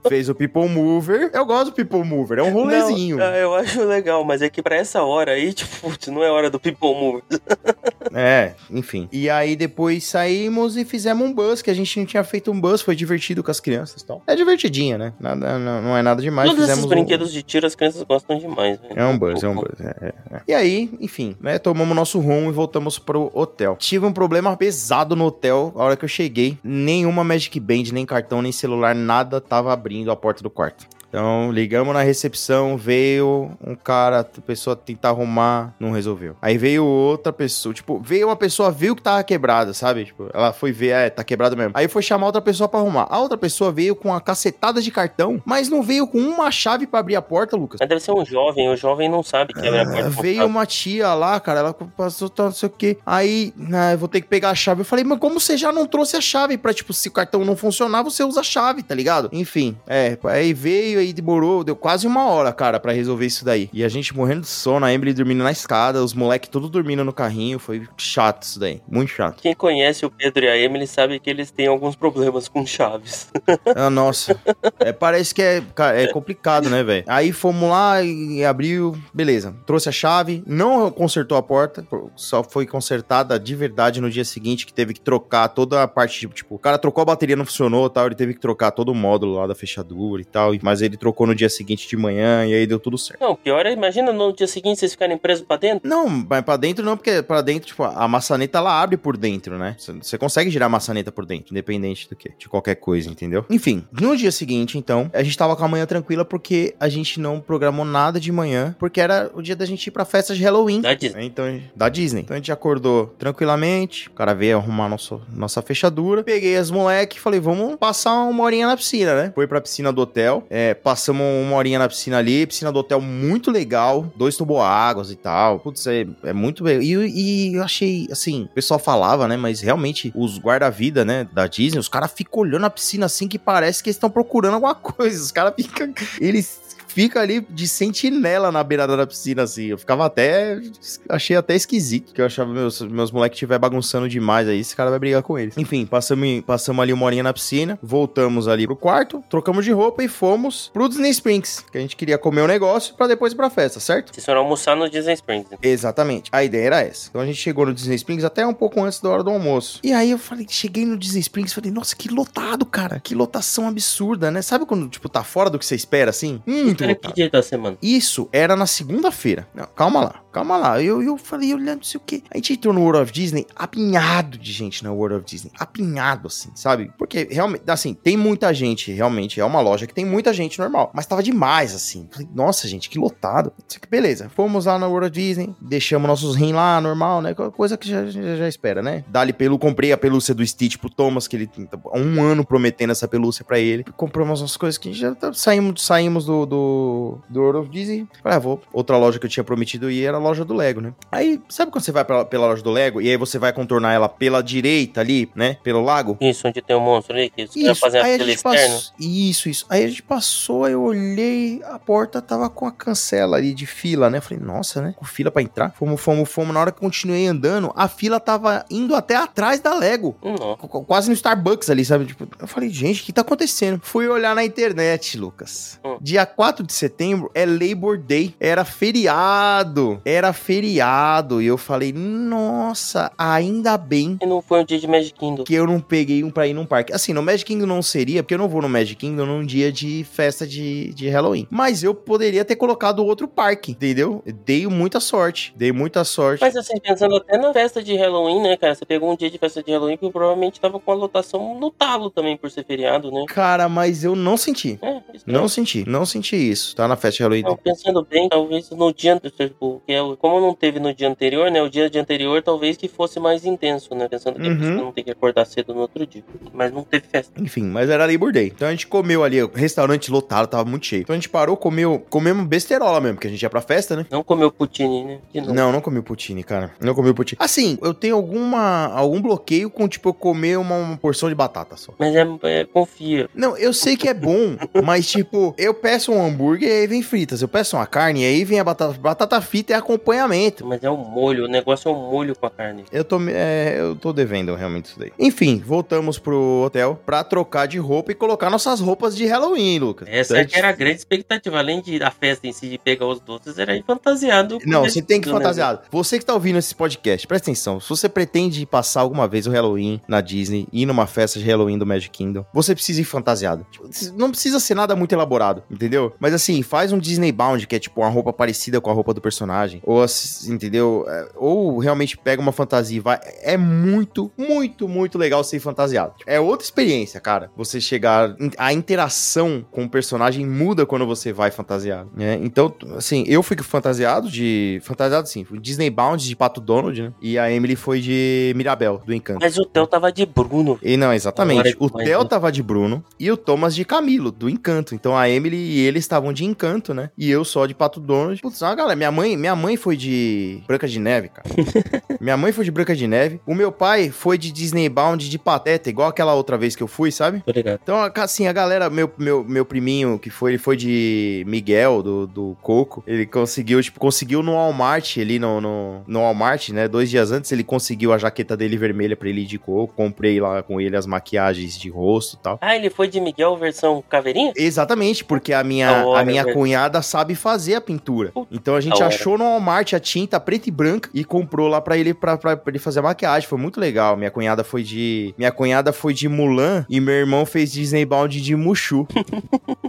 fez o People Mover. Eu gosto do People Mover, é um rolezinho. Não, ah, eu acho legal, mas é que pra essa hora aí, tipo, não é hora do People Move. É, enfim. E aí depois saímos e fizemos um bus, que a gente não tinha feito um bus, foi divertido com as crianças e tal. É divertidinha, né? Nada, não, não é nada demais. Todos esses fizemos um- brinquedos de tiro as crianças gostam demais, velho. É um bus, é um bus. é, é, é. E aí, enfim, né? Tomamos nosso rumo e voltamos pro hotel. Tive um problema pesado no hotel a hora que eu cheguei. Nenhuma Magic Band, nem cartão, nem celular, nada tava abrindo a porta do quarto. Então, ligamos na recepção, veio um cara, a pessoa tentar arrumar, não resolveu. Aí veio outra pessoa, tipo, veio uma pessoa, viu que tava quebrada, sabe? Tipo, ela foi ver, é, tá quebrado mesmo. Aí foi chamar outra pessoa pra arrumar. A outra pessoa veio com uma cacetada de cartão, mas não veio com uma chave pra abrir a porta, Lucas. Mas deve ser um jovem, o jovem não sabe que abre a porta. com Veio uma tia lá, cara, ela passou, tá, não sei o quê. Aí, né, eu vou ter que pegar a chave. Eu falei, mas como você já não trouxe a chave pra, tipo, se o cartão não funcionar, você usa a chave, tá ligado? Enfim, é, aí veio, aí demorou, deu quase uma hora, cara, pra resolver isso daí. E a gente morrendo de sono, a Emily dormindo na escada, os moleques todos dormindo no carrinho, foi chato isso daí, muito chato. Quem conhece o Pedro e a Emily sabe que eles têm alguns problemas com chaves. Ah, nossa. É, parece que é, é complicado, né, velho? Aí fomos lá e abriu, beleza. Trouxe a chave, não consertou a porta, só foi consertada de verdade no dia seguinte, que teve que trocar toda a parte, tipo, o cara trocou a bateria, não funcionou tal, ele teve que trocar todo o módulo lá da fechadura e tal, mas ele trocou no dia seguinte de manhã e aí deu tudo certo. Não, pior é, imagina no dia seguinte vocês ficarem presos pra dentro. Não, mas pra dentro não, porque pra dentro, tipo, a maçaneta ela abre por dentro, né? Você- consegue girar a maçaneta por dentro, independente do que, de qualquer coisa, entendeu? Enfim, no dia seguinte, então, a gente tava com a manhã tranquila porque a gente não programou nada de manhã, porque era o dia da gente ir pra festa de Halloween. Da Disney. né? Então, da Disney. Então a gente acordou tranquilamente, o cara veio arrumar nosso, nossa fechadura. Peguei as moleque e falei, vamos passar uma horinha na piscina, né? Foi pra piscina do hotel, é, passamos uma horinha na piscina ali, piscina do hotel muito legal, dois toboáguas e tal. Putz, é, é muito bem. E, e eu achei, assim, o pessoal falava, né? Mas realmente, os guarda-vida, né, da Disney, os caras ficam olhando a piscina assim que parece que eles estão procurando alguma coisa. Os caras ficam. Eles fica ali de sentinela na beirada da piscina, assim. Eu ficava até. Achei até esquisito. Que eu achava meus, meus moleques estiver bagunçando demais aí, esse cara vai brigar com eles. Enfim, passamos, passamos ali uma horinha na piscina, voltamos ali pro quarto, trocamos de roupa e fomos pro Disney Springs. Que a gente queria comer um negócio pra depois ir pra festa, certo? Vocês foram almoçar no Disney Springs. né? Exatamente. A ideia era essa. Então a gente chegou no Disney Springs até um pouco antes da hora do almoço. E aí eu falei, cheguei no Disney Springs, falei, nossa, que lotado, cara. Que lotação absurda, né? Sabe quando, tipo, tá fora do que você espera, assim? Muito Era que lotado. dia da semana? Isso era na segunda-feira. Não, calma lá, calma lá. Eu, eu falei, olhando, sei o quê. A gente entrou no World of Disney, apinhado de gente na World of Disney. Apinhado, assim, sabe? Porque realmente, assim, tem muita gente, realmente. É uma loja que tem muita gente normal. Mas tava demais, assim. Falei, nossa, gente, que lotado. Só que beleza, fomos lá na World of Disney, deixamos nossos rins lá, normal, né? Coisa que já, já, já espera, né? Dali pelo, comprei a pelúcia do Stitch pro Thomas, que ele há um ano prometendo essa pelúcia pra ele. Compramos umas coisas que já tá- saímos, saímos do, do, do World of Disney. Falei, ah, vou. Outra loja que eu tinha prometido ir era a loja do Lego, né? Aí, sabe quando você vai pra, pela loja do Lego e aí você vai contornar ela pela direita ali, né? Pelo lago? Isso, onde tem um monstro ali, que Isso, fazem a aí a gente passou. Isso, isso. Aí a gente passou, eu olhei, a porta tava com a cancela ali de fila, né? Falei, nossa, né? Com fila pra entrar. Fomos, fomos, fomos. Na hora que continuei andando, a fila tava indo até atrás da Lego. Não. Quase no Starbucks ali, sabe? Tipo, eu falei, gente, o que tá acontecendo? Fui olhar na internet, Lucas. Hum. Dia 4 de setembro é Labor Day. Era feriado. Era feriado. E eu falei, nossa, ainda bem E não foi um dia de Magic Kingdom. que eu não peguei um pra ir num parque. Assim, no Magic Kingdom não seria, porque eu não vou no Magic Kingdom num dia de festa de, de Halloween. Mas eu poderia ter colocado outro parque, entendeu? Eu Dei muita sorte. Dei muita sorte. Mas assim, pensando até na festa de Halloween, né, cara? Você pegou um dia de festa de Halloween que provavelmente tava com a lotação no talo também por ser feriado, né? Cara, mas eu não senti. É, Não senti. Não senti isso. Tá na festa de Halloween. Não, pensando bem, talvez no dia, tipo, que como não teve no dia anterior, né? O dia de anterior talvez que fosse mais intenso, né? Pensando que a Uhum. pessoa não tem que acordar cedo no outro dia. Mas não teve festa. Enfim, mas era Labor Day. Então a gente comeu ali, o restaurante lotado, tava muito cheio. Então a gente parou, comeu, comemos besterola mesmo, porque a gente ia pra festa, né? Não comeu poutine, né? Não, não comi o poutine, cara. Não comi o poutine. Assim, eu tenho alguma algum bloqueio com, tipo, eu comer uma, uma porção de batata só. Mas é, é- confia. Não, eu sei que é bom, mas, tipo, eu peço um hambúrguer e aí vem fritas. Eu peço uma carne e aí vem a batata. Batata frita é acompanhamento. Mas é o molho, o negócio é o molho com a carne. Eu tô, é, eu tô devendo realmente isso daí. Enfim, voltamos pro hotel pra trocar de roupa e colocar nossas roupas de Halloween, Lucas. Essa Então, é que era a grande expectativa. Além de da festa em si de pegar os doces, era ir fantasiado. Não, você tem que vestido, né? fantasiado. Você que tá ouvindo esse podcast, presta atenção. Se você pretende passar alguma vez o Halloween na Disney, ir numa festa de Halloween do Magic Kingdom, você precisa ir fantasiado. Tipo, Não precisa ser nada muito elaborado, entendeu? Mas assim, faz um Disney Bound, que é tipo uma roupa parecida com a roupa do personagem. Personagem. Ou, entendeu? É, Ou realmente pega uma fantasia e vai. É muito, muito, muito legal ser fantasiado. É outra experiência, cara. Você chegar. A interação com o personagem muda quando você vai fantasiado. né? Então, assim, eu fui fantasiado de. Fantasiado, sim. Disney Bound de Pato Donald, né? E a Emily foi de Mirabel, do Encanto. Mas o Theo tava de Bruno. E não, exatamente. Agora O Theo um. tava de Bruno e o Thomas de Camilo, do Encanto. Então a Emily e ele estavam de Encanto, né? E eu só de Pato Donald. Putz, ah, galera, minha mãe, minha mãe foi de Branca de Neve, cara. minha mãe foi de Branca de Neve. O meu pai foi de Disney Bound de Pateta, igual aquela outra vez que eu fui, sabe? Então, assim, a galera, meu, meu, meu priminho que foi, ele foi de Miguel, do, do Coco, ele conseguiu, tipo, conseguiu no Walmart, ali no, no, no Walmart, né? Dois dias antes ele conseguiu a jaqueta dele vermelha pra ele ir de Coco, comprei lá com ele as maquiagens de rosto e tal. Ah, ele foi de Miguel versão caveirinha? Exatamente, porque a minha, hora, a minha velho. cunhada sabe fazer a pintura. Então a gente achou no Walmart a tinta preta e branca e comprou lá pra ele pra ele fazer a maquiagem. Foi muito legal. Minha cunhada foi de. Minha cunhada foi de Mulan e meu irmão fez Disney Bound de Mushu.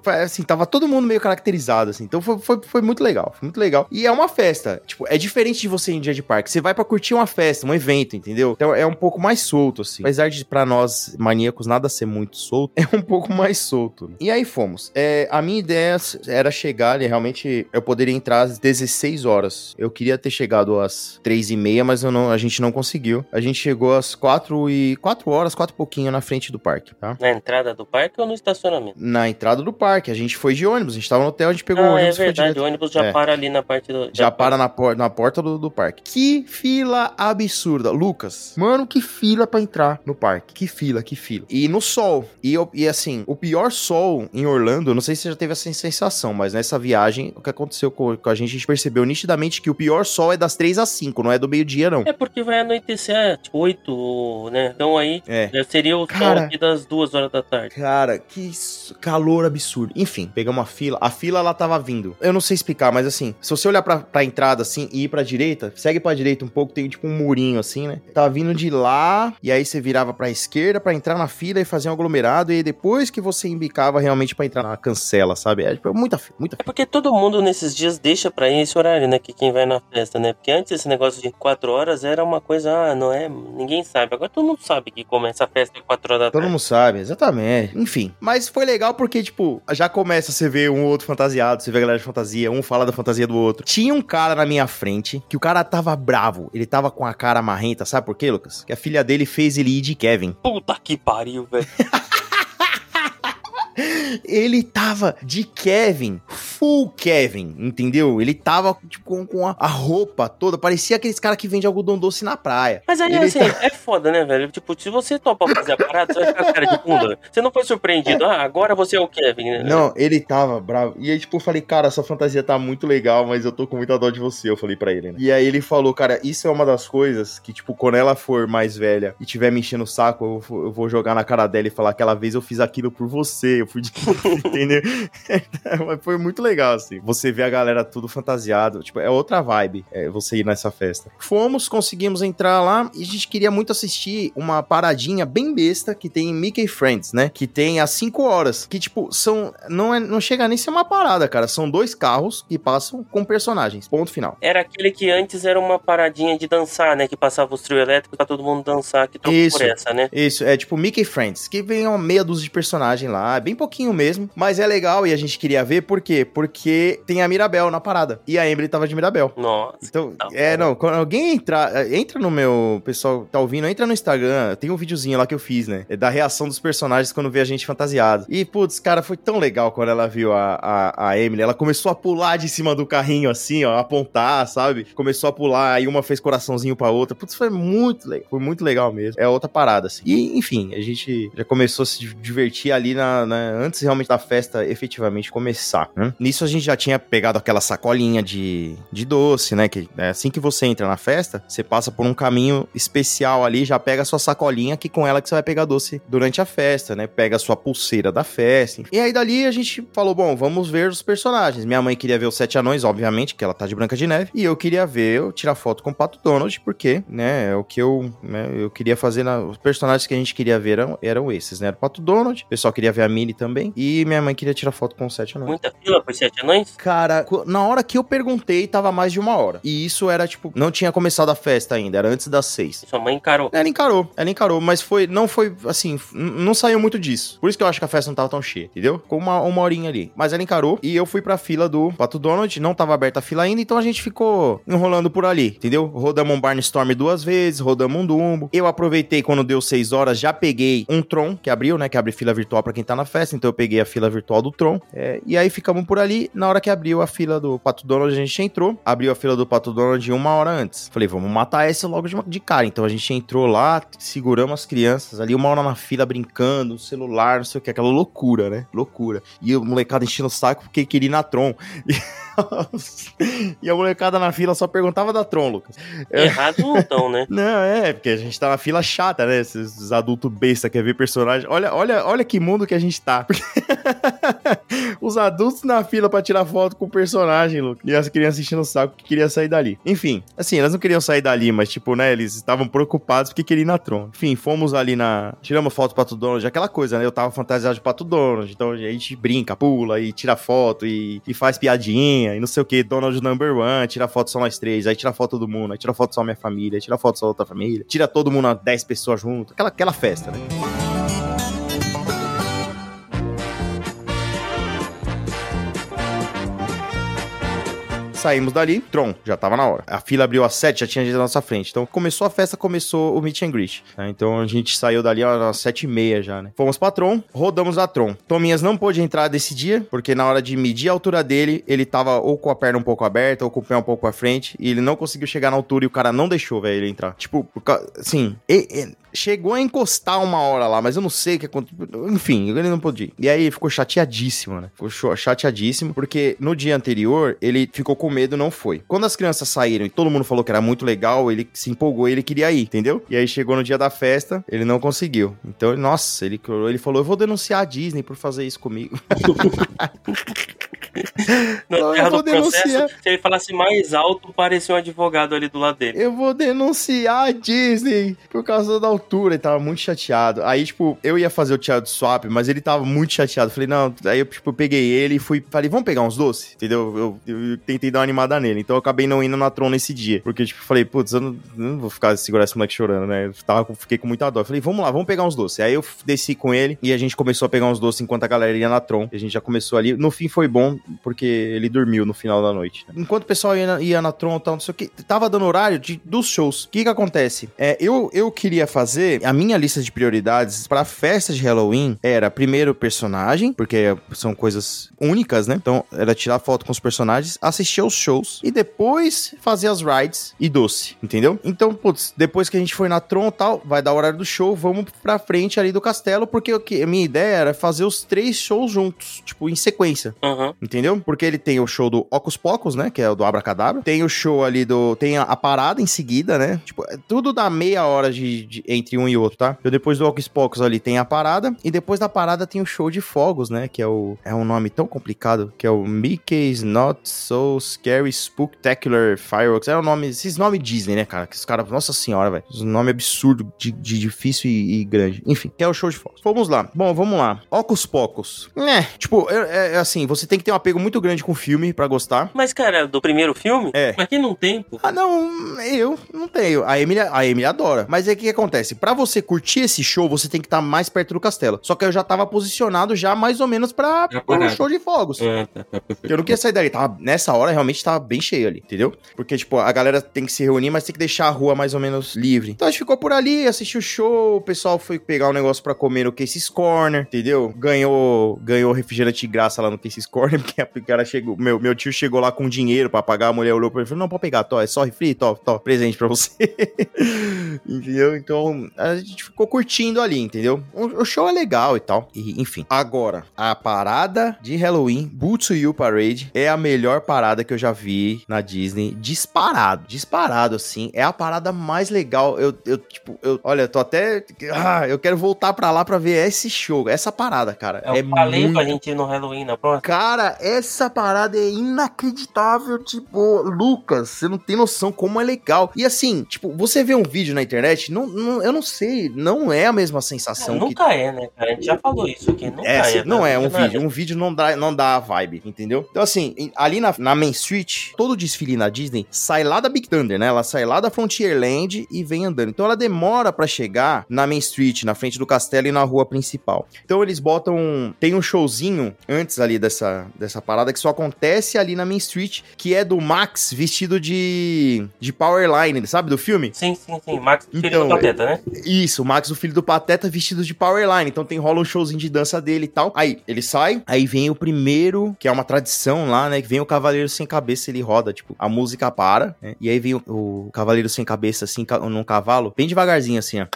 Foi, assim, tava todo mundo meio caracterizado, assim. Então foi, foi, foi muito legal. Foi muito legal. E é uma festa. Tipo, é diferente de você em dia de parque. Você vai pra curtir uma festa, um evento, entendeu? Então é um pouco mais solto, assim. Apesar de pra nós maníacos nada ser muito solto, é um pouco mais solto. né? E aí fomos. É, a minha ideia era chegar, e realmente eu poderia entrar às 16 horas. Eu queria ter chegado às 3 e meia, mas não, a gente não conseguiu. A gente chegou às 4 e 4 horas, 4 e pouquinho na frente do parque, tá? Na entrada do parque ou no estacionamento? Na entrada do parque. A gente foi de ônibus. A gente tava no hotel, a gente pegou o ah, é ônibus foi verdade. O ônibus já É. para ali na parte do. Já para na, por- na porta do, do parque. Que fila absurda. Lucas, mano, que fila pra entrar no parque. Que fila, que fila. E no sol. E, e assim, o pior sol em Orlando, não sei se você já teve essa sensação, mas nessa viagem, o que aconteceu com, com a gente, a gente percebeu nitidamente que o pior sol é das 3 às 5, não é do meio-dia, não. É porque vai anoitecer é, tipo 8, né? Então aí É. já seria o sol Cara. aqui das 2 horas da tarde. Cara, que calor absurdo. Enfim, pegamos uma fila. A fila, ela tava vindo. Eu não sei explicar, mas assim, se você olhar pra, pra entrada, assim, e ir pra direita, segue pra direita um pouco, tem tipo um murinho, assim, né? Tava vindo de lá, e aí você virava pra esquerda pra entrar na fila e fazer um aglomerado, e aí depois que você embicava realmente pra entrar na cancela, sabe? É tipo, muita fila, muita É fila. porque todo mundo nesses dias deixa pra ir esse horário, né? Que quem vai na festa, né? Porque antes esse negócio de 4 horas era uma coisa, ah, não é? Ninguém sabe. Agora todo mundo sabe que começa a festa às 4 horas da Todo tarde. mundo sabe, exatamente. Enfim. Mas foi legal porque, tipo, já começa você ver um outro fantasiado, você vê a galera de fantasia, um fala da fantasia do outro. Tinha um cara na minha frente que o cara tava bravo. Ele tava com a cara marrenta, sabe por quê, Lucas? Que a filha dele fez ele ir de Kevin. Puta que pariu, velho. Ele tava de Kevin, full Kevin, entendeu? Ele tava, tipo, com, com a, a roupa toda. Parecia aqueles caras que vendem algodão doce na praia. Mas aí, Ele assim, é foda, né, velho? Tipo, se você topa fazer a parada, você vai ficar cara de bunda. Você não foi surpreendido. Ah, agora você é o Kevin, né? Não, ele tava bravo. E aí, tipo, eu falei, cara, essa fantasia tá muito legal, mas eu tô com muita dó de você, eu falei pra ele, né? E aí ele falou, cara, isso é uma das coisas que, tipo, quando ela for mais velha e tiver me enchendo o saco, eu, vou- eu vou jogar na cara dela e falar, aquela vez eu fiz aquilo por você, eu fui de... Entendeu? mas foi muito legal, assim. Você vê a galera tudo fantasiado, tipo, é outra vibe, é, você ir nessa festa. Fomos, conseguimos entrar lá e a gente queria muito assistir uma paradinha bem besta que tem em Mickey Friends, né? Que tem às 5 horas. Que, tipo, são. Não, é, não chega nem a ser uma parada, cara. São dois carros que passam com personagens. Ponto final. Era aquele que antes era uma paradinha de dançar, né? Que passava os trio elétricos pra todo mundo dançar, que trocou Isso. por essa, né? Isso, é tipo Mickey Friends, que vem uma meia dúzia de personagem lá, é bem pouquinho mesmo, mas é legal e a gente queria ver, por quê? Porque tem a Mirabel na parada, e a Emily tava de Mirabel. Nossa. Então, Tá é, não, quando alguém entrar, é, entra no meu, pessoal que tá ouvindo, entra no Instagram, tem um videozinho lá que eu fiz, né, é da reação dos personagens quando vê a gente fantasiado. E, putz, cara, foi tão legal quando ela viu a, a, a Emily, ela começou a pular de cima do carrinho, assim, ó, apontar, sabe? Começou a pular, aí uma fez coraçãozinho pra outra, putz, foi muito legal, foi muito legal mesmo. É outra parada, assim. E, enfim, a gente já começou a se divertir ali na, na- antes realmente da festa efetivamente começar, né? Nisso a gente já tinha pegado aquela sacolinha de, de doce, né? Que é assim que você entra na festa, você passa por um caminho especial ali, já pega a sua sacolinha, que com ela que você vai pegar doce durante a festa, né? Pega a sua pulseira da festa. E aí dali a gente falou, bom, vamos ver os personagens. Minha mãe queria ver os Sete Anões, obviamente, que ela tá de Branca de Neve. E eu queria ver, eu tirar foto com o Pato Donald, porque, né, é o que eu, né, eu queria fazer, na, os personagens que a gente queria ver eram, eram esses, né? Era o Pato Donald, o pessoal queria ver a Minnie também, também. E minha mãe queria tirar foto com os sete anões. Muita fila por sete anões? Cara, na hora que eu perguntei, tava mais de uma hora. E isso era, tipo, não tinha começado a festa ainda, era antes das seis. Sua mãe encarou. Ela encarou, ela encarou, mas foi, não foi, assim, não saiu muito disso. Por isso que eu acho que a festa não tava tão cheia, entendeu? Ficou uma, uma horinha ali. Mas ela encarou e eu fui pra fila do Pato Donald, não tava aberta a fila ainda, então a gente ficou enrolando por ali, entendeu? Rodamos um Barnstorm duas vezes, rodamos um Dumbo. Eu aproveitei quando deu seis horas, já peguei um Tron, que abriu, né, que abre fila virtual pra quem tá na festa, então eu peguei a fila virtual do Tron. É, e aí ficamos por ali, na hora que abriu a fila do Pato Donald, a gente entrou, abriu a fila do Pato Donald uma hora antes. Falei, vamos matar esse logo de, de cara. Então a gente entrou lá, seguramos as crianças ali, uma hora na fila brincando, celular, não sei o que, aquela loucura, né? Loucura. E o molecada enchendo o saco porque queria ir na Tron. E, a molecada na fila só perguntava da Tron, Lucas. Errado não estão, né? Não, é, porque a gente tá na fila chata, né? Esses, esses adultos besta quer ver personagem. Olha, olha, olha que mundo que a gente tá. Os adultos na fila pra tirar foto com o personagem, Lucas. E as crianças enchendo o saco que queria sair dali. Enfim, assim, elas não queriam sair dali, mas, tipo, né, eles estavam preocupados porque queriam ir na Tron. Enfim, fomos ali na. Tiramos foto Pato Donald, aquela coisa, né? Eu tava fantasiado de Pato Donald, então a gente brinca, pula e tira foto e, e faz piadinha e não sei o que. Donald number one, tira foto só nós três, aí tira foto todo mundo, aí tira foto só minha família, aí tira foto só outra família, tira todo mundo, 10 pessoas junto, aquela, aquela festa, né? Saímos dali, Tron, já tava na hora. A fila abriu às 7, já tinha gente na nossa frente. Então começou a festa, começou o meet and greet. tá? Então a gente saiu dali às 7 e meia já, né? Fomos pra Tron, rodamos a Tron. Tominhas não pôde entrar desse dia, porque na hora de medir a altura dele, ele tava ou com a perna um pouco aberta, ou com o pé um pouco à frente, e ele não conseguiu chegar na altura e o cara não deixou, velho, ele entrar. Tipo, assim, e- e- chegou a encostar uma hora lá, mas eu não sei o que aconteceu. Enfim, ele não podia. E aí ficou chateadíssimo, né? Ficou chateadíssimo, porque no dia anterior ele ficou com medo, não foi. Quando as crianças saíram e todo mundo falou que era muito legal, ele se empolgou ele queria ir, entendeu? E aí chegou no dia da festa, ele não conseguiu. Então, nossa, ele, ele falou: Eu vou denunciar a Disney por fazer isso comigo. Não, eu vou do processo, denunciar. se ele falasse mais alto, parecia um advogado ali do lado dele. Eu vou denunciar a Disney por causa da altura. Ele tava muito chateado. Aí, tipo, eu ia fazer o child swap, mas ele tava muito chateado. Falei, não. Aí eu, tipo, peguei ele e fui. Falei, vamos pegar uns doces? Entendeu? Eu, eu tentei dar uma animada nele. Então eu acabei não indo na Tron nesse dia. Porque, tipo, falei, putz, eu não, não vou ficar segurar esse moleque chorando, né? Eu tava, fiquei com muita dó. Falei, vamos lá, vamos pegar uns doces. Aí eu desci com ele e a gente começou a pegar uns doces enquanto a galera ia na Tron. E a gente já começou ali. No fim foi bom, porque ele dormiu no final da noite. Enquanto o pessoal ia na, ia na Tron e tal, não sei o que, tava dando horário de, dos shows. O que que acontece? É, eu, eu queria fazer a minha lista de prioridades pra festa de Halloween era primeiro personagem, porque são coisas únicas, né? Então era tirar foto com os personagens, assistir aos shows e depois fazer as rides e doce, entendeu? Então, putz, depois que a gente foi na Tron e tal, vai dar o horário do show, vamos pra frente ali do castelo, porque o que- a minha ideia era fazer os três shows juntos, tipo, em sequência. Aham. Entendeu? Porque ele tem o show do Ocus Pocus, né? Que é o do Abracadabra. Tem o show ali do. Tem a, a parada em seguida, né? Tipo, é tudo dá meia hora de, de- entre um e outro, tá? Então depois do Ocus Pocus ali tem a parada. E depois da parada tem o show de fogos, né? Que é o. É um nome tão complicado. Que é o Mickey's Not So Scary Spooktacular Fireworks. É o nome. Esses nomes Disney, né, cara? Que os caras. Nossa senhora, velho. Os nome absurdo de, de difícil e, e grande. Enfim, que é o show de fogos. Vamos lá. Bom, vamos lá. Ocus Pocus. É, tipo, é, é assim, você tem que ter um apego muito grande com o filme pra gostar. Mas, cara, do primeiro filme? É. Mas quem não tem, pô? Ah, não, eu não tenho. A Emily, a Emily adora. Mas aí o que, que acontece? Pra você curtir esse show, você tem que estar mais perto do castelo. Só que eu já tava posicionado já mais ou menos pra Já pro parado. show de fogos. Ah, tá, tá. Eu não queria sair dali. Tava, nessa hora, realmente tava bem cheio ali, entendeu? Porque, tipo, a galera tem que se reunir, mas tem que deixar a rua mais ou menos livre. Então a gente ficou por ali, assistiu o show, o pessoal foi pegar um negócio pra comer no Casey's Corner, entendeu? Ganhou, ganhou refrigerante de graça lá no Casey's Corner, porque o cara chegou, meu, meu tio chegou lá com dinheiro pra pagar, a mulher olhou pra ele e falou, não, pode pegar, tó, é só refri, tó, tó, presente pra você. entendeu? Então, a gente ficou curtindo ali, entendeu? O, o show é legal e tal, e, enfim. Agora, a parada de Halloween, You Parade, é a melhor parada que eu já vi na Disney, disparado, disparado, assim, é a parada mais legal, eu, eu tipo, eu, olha, tô até, ah, eu quero voltar pra lá pra ver esse show, essa parada, cara, Eu é falei muito pra gente ir no Halloween na próxima. Cara, essa parada é inacreditável, tipo, Lucas, você não tem noção como é legal. E assim, tipo, você vê um vídeo na internet, não, não- eu não sei, não é a mesma sensação que nunca é, né, cara? A gente já falou isso aqui. Nunca é, é. cê- não é um nada. vídeo. Um vídeo não dá, não dá a vibe, entendeu? Então, assim, ali na, na Main Street, todo desfile na Disney sai lá da Big Thunder, né? Ela sai lá da Frontierland e vem andando. Então, ela demora pra chegar na Main Street, na frente do castelo e na rua principal. Então, eles botam. Tem um showzinho antes ali dessa, dessa parada que só acontece ali na Main Street, que é do Max vestido de, de Powerline, sabe? Do filme? Sim, sim, sim. Max, filho Então, do Pateta, né? Isso, o Max, o filho do Pateta, vestido de Powerline. Então tem rola um showzinho de dança dele e tal. Aí, ele sai, aí vem o primeiro, que é uma tradição lá, né? Que vem o Cavaleiro Sem Cabeça, ele roda, tipo, a música para, né? E aí vem o, o Cavaleiro Sem Cabeça, assim, ca- num cavalo, bem devagarzinho, assim, ó.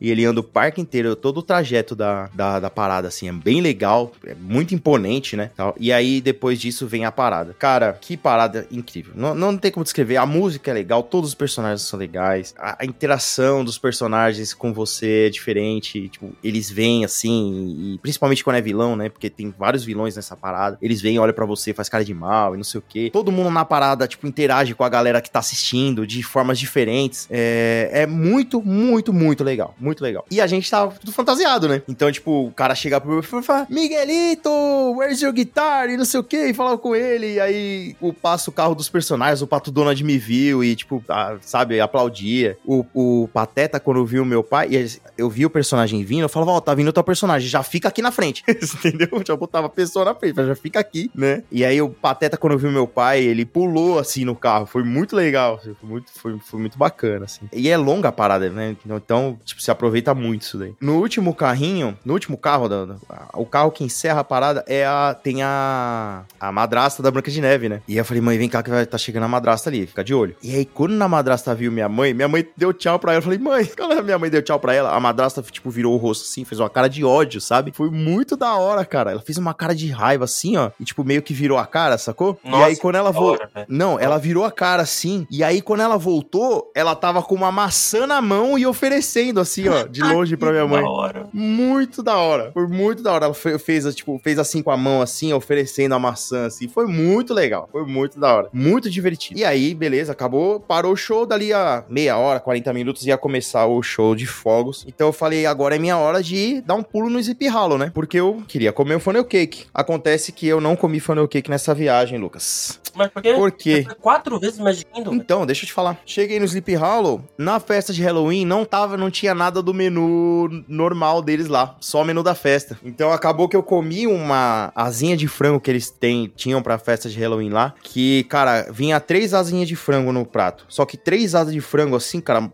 E ele anda o parque inteiro, todo o trajeto da, da, da parada, assim, é bem legal, é muito imponente, né? E aí, depois disso, vem a parada. Cara, que parada incrível. Não, não tem como descrever. A música é legal, todos os personagens são legais, a, a interação dos personagens com você é diferente. Tipo, eles vêm assim, e principalmente quando é vilão, né? Porque tem vários vilões nessa parada. Eles vêm, olham pra você, faz cara de mal e não sei o quê. Todo mundo na parada, tipo, interage com a galera que tá assistindo de formas diferentes. É, é muito, muito, muito legal. Muito legal. E a gente tava tudo fantasiado, né? Então, tipo, o cara chega pro meu e fala: Miguelito, where's your guitar? E não sei o quê. E falava com ele. E aí o, passa o carro dos personagens. O Pato Donald me viu e, tipo, ah, sabe, aplaudia. O, o Pateta, quando viu meu pai, e eu vi o personagem vindo, eu falava: Ó, tá vindo o teu personagem, já fica aqui na frente. Entendeu? Já botava a pessoa na frente, já fica aqui, né? E aí o Pateta, quando viu meu pai, ele pulou assim no carro. Foi muito legal. assim, Foi muito, foi, foi muito bacana, assim. E é longa a parada, né? Então, tipo, se aproveita muito isso daí. No último carrinho, no último carro, da, da- o carro que encerra a parada é a. Tem a. A madrasta da Branca de Neve, né? E eu falei, mãe, vem cá que vai tá chegando a madrasta ali, fica de olho. E aí, quando a madrasta viu minha mãe, minha mãe deu tchau pra ela. Eu falei, mãe, quando a minha mãe deu tchau pra ela, a madrasta, tipo, virou o rosto assim, fez uma cara de ódio, sabe? Foi muito da hora, cara. Ela fez uma cara de raiva assim, ó. E, tipo, meio que virou a cara, sacou? e aí, quando ela voltou. Não, ela virou a cara assim. E aí, quando ela voltou, ela tava com uma maçã na mão e oferecendo, assim, ó, de longe pra minha mãe. Da hora. Muito da hora. Foi muito da hora. Ela fe- fez, tipo, fez assim com a mão, assim, oferecendo a maçã, assim. Foi muito legal. Foi muito da hora. Muito divertido. E aí, beleza, acabou. Parou o show. Dali a meia hora, 40 minutos, ia começar o show de fogos. Então eu falei, agora é minha hora de dar um pulo no Zip Hollow, né? Porque eu queria comer o funnel cake. Acontece que eu não comi funnel cake nessa viagem, Lucas. Mas por quê? Por quê? Quatro vezes mais de. Então, deixa eu te falar. Cheguei no Sleepy Hollow, na festa de Halloween não tava, não tinha nada do menu normal deles lá, só o menu da festa. Então acabou que eu comi uma asinha de frango que eles têm, tinham pra festa de Halloween lá, que, cara, vinha três asinhas de frango no prato. Só que três asas de frango assim, cara,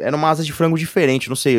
era uma asa de frango diferente, não sei,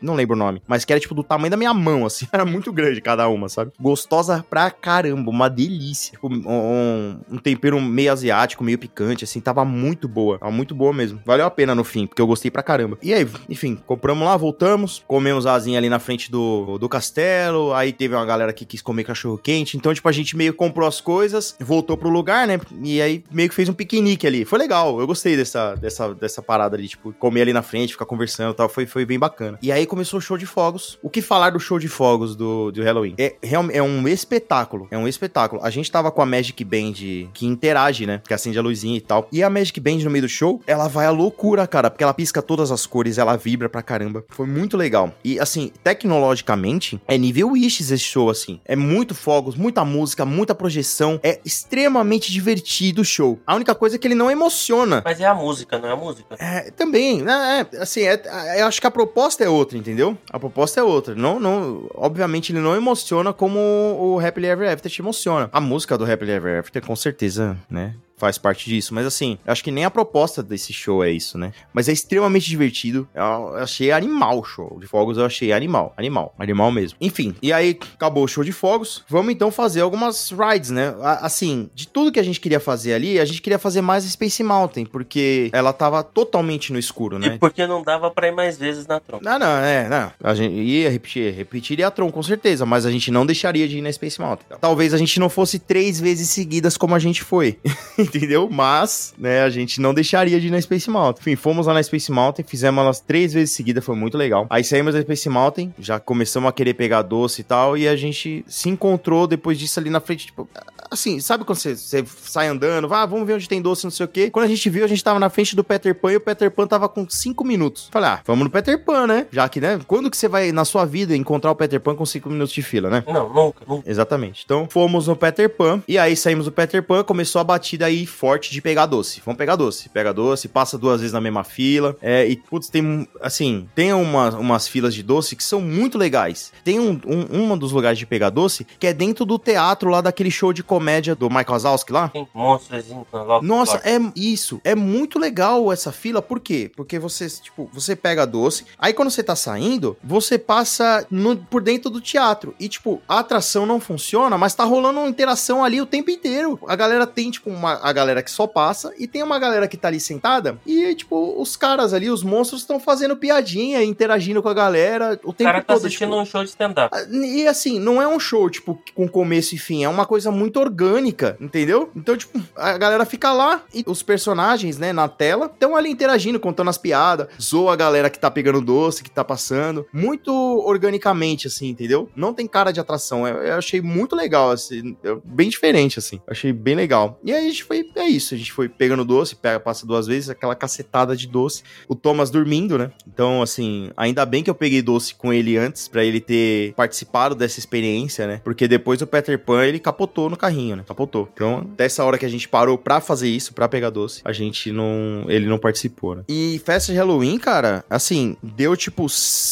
não lembro o nome, mas que era tipo do tamanho da minha mão, assim, era muito grande cada uma, sabe? Gostosa pra caramba, uma delícia. Um- um tempero meio asiático, meio picante, assim, tava muito boa. Tava muito boa mesmo. Valeu a pena no fim, porque eu gostei pra caramba. E aí, enfim, compramos lá, voltamos, comemos asinha ali na frente do, do castelo, aí teve uma galera que quis comer cachorro quente, então, tipo, a gente meio comprou as coisas, voltou pro lugar, né? E aí meio que fez um piquenique ali. Foi legal, eu gostei dessa, dessa, dessa parada ali, tipo, comer ali na frente, ficar conversando e tal, foi, foi bem bacana. E aí começou o show de fogos. O que falar do show de fogos do, do Halloween? É, é um espetáculo, é um espetáculo. A gente tava com a Magic Band que interage, né? Que acende a luzinha e tal. E a Magic Band no meio do show, ela vai à loucura, cara, porque ela pisca todas as cores, ela vibra pra caramba. Foi muito legal. E assim, tecnologicamente, é nível Wishes esse show, assim. É muito fogos, muita música, muita projeção. É extremamente divertido o show. A única coisa é que ele não emociona. Mas é a música, não é a música. É, também, né? é, assim, é, é, eu acho que a proposta é outra, entendeu? A proposta é outra. Não, não, obviamente ele não emociona como o Happily Ever After te emociona. A música do Happily Ever After, com certeza, né? Faz parte disso, mas assim, eu acho que nem a proposta desse show é isso, né? Mas é extremamente divertido. Eu achei animal o show de fogos, eu achei animal, animal, animal mesmo. Enfim, e aí acabou o show de fogos. Vamos então fazer algumas rides, né? Assim, de tudo que a gente queria fazer ali, a gente queria fazer mais Space Mountain, porque ela tava totalmente no escuro, né? E porque não dava pra ir mais vezes na trompa. Não, não, é, não. A gente ia repetir, repetiria a Tron, com certeza, mas a gente não deixaria de ir na Space Mountain. Talvez a gente não fosse três vezes seguidas como a gente foi, entendeu? Mas, né, a gente não deixaria de ir na Space Mountain. Enfim, fomos lá na Space Mountain, fizemos elas três vezes seguidas, foi muito legal. Aí saímos da Space Mountain, já começamos a querer pegar doce e tal, e a gente se encontrou depois disso ali na frente, tipo, assim, sabe quando você, você sai andando, vai, ah, vamos ver onde tem doce, não sei o quê. Quando a gente viu, a gente tava na frente do Peter Pan e o Peter Pan tava com 5 minutos. Falei, ah, vamos no Peter Pan, né? Já que, né? Quando que você vai, na sua vida, encontrar o Peter Pan com 5 minutos de fila, né? Não, nunca, nunca. Exatamente. Então, fomos no Peter Pan. E aí saímos do Peter Pan, começou a batida aí forte de pegar doce. Vamos pegar doce. Pega doce, passa duas vezes na mesma fila. É, e, putz, tem, assim, tem uma, umas filas de doce que são muito legais. Tem um, um, um dos lugares de pegar doce que é dentro do teatro lá daquele show de comédia do Michael Wazowski lá. Tem monstros loja. Nossa, é isso. É muito legal essa fila. Por quê? Porque você, tipo, você pega doce. Aí quando você tá saindo, você passa no- por dentro do teatro. E, tipo, a atração não funciona, mas tá rolando uma interação ali o tempo inteiro. A galera tem, tipo, uma, a galera que só passa e tem uma galera que tá ali sentada. E, tipo, os caras ali, os monstros, estão fazendo piadinha, interagindo com a galera o O tempo cara tá todo. assistindo tipo, um show de stand-up. e assim, não é um show, tipo, com começo e fim, é uma coisa muito orgânica, entendeu? Então, tipo, a galera fica lá e os personagens, né, na tela, estão ali interagindo, contando as piadas, zoa a galera que tá pegando doce, que tá passando, muito organicamente, assim, entendeu? Não tem cara de atração, eu, eu achei muito legal, assim, eu- bem diferente, assim, achei bem legal. E aí a gente foi, é isso, a gente foi pegando doce, pega, passa duas vezes, aquela cacetada de doce, o Thomas dormindo, né? Então, assim, ainda bem que eu peguei doce com ele antes, pra ele ter participado dessa experiência, né? Porque depois o Peter Pan, ele capotou no carrinho, né? Capotou. Então, dessa hora que a gente parou pra fazer isso, pra pegar doce, a gente não. Ele não participou, né? E festa de Halloween, cara, assim, deu tipo.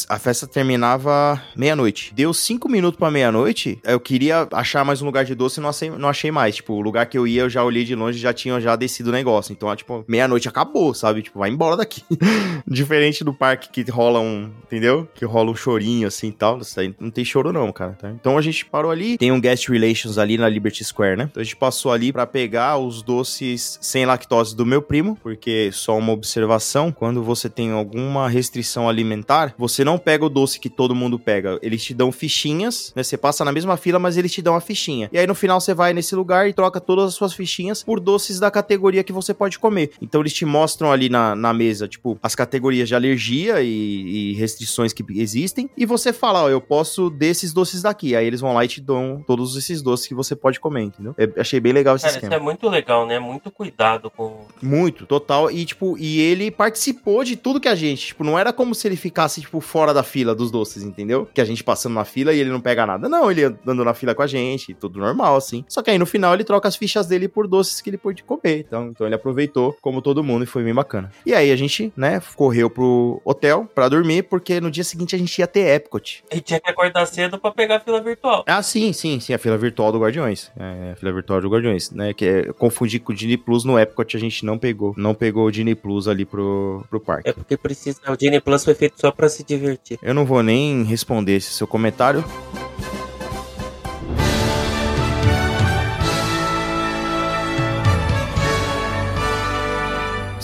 A festa terminava meia-noite. Deu cinco minutos pra meia-noite. Eu queria achar mais um lugar de doce e não achei, não achei mais. Tipo, o lugar que eu ia, eu já olhei de longe já tinha já descido o negócio. Então, tipo, meia-noite acabou, sabe? Tipo, vai embora daqui. Diferente do parque que rola um, entendeu? Que rola um chorinho assim e tal. Não tem choro não, cara. tá? Então a gente parou ali. Tem um guest relations ali na Liberty Square, né? Então a gente passou ali pra pegar os doces sem lactose do meu primo, porque só uma observação, quando você tem alguma restrição alimentar, você não pega o doce que todo mundo pega. Eles te dão fichinhas, né? Você passa na mesma fila, mas eles te dão a fichinha. E aí no final você vai nesse lugar e troca todas as suas fichinhas por doces da categoria que você pode comer. Então eles te mostram ali na, na mesa, tipo, as categorias de alergia e, e restrições que existem. E você fala, ó, eu posso desses doces daqui. Aí eles vão lá e te dão todos esses doces que você pode comer, entendeu? Eu achei bem legal esse Cara, isso esquema. é muito legal, né? Muito cuidado com. Muito, total. E, tipo, e ele participou de tudo que a gente. Tipo, não era como se ele ficasse, tipo, fora da fila dos doces, entendeu? Que a gente passando na fila e ele não pega nada. Não, ele andando na fila com a gente, tudo normal, assim. Só que aí no final ele troca as fichas dele por doces que ele pôde comer. Então, então ele aproveitou, como todo mundo, e foi bem bacana. E aí a gente, né, correu pro hotel pra dormir, porque no dia seguinte a gente ia ter Epcot. E tinha que acordar cedo pra pegar a fila virtual. Ah, sim, sim, sim, a fila virtual do Guardiões. É, a fila virtual do Guardiões, né? Que é confundir com o Disney Plus no Epcot, a gente não pegou. Não pegou o Disney Plus ali pro, pro parque. É porque precisa. O Disney Plus foi feito só pra se divertir. Eu não vou nem responder esse seu comentário.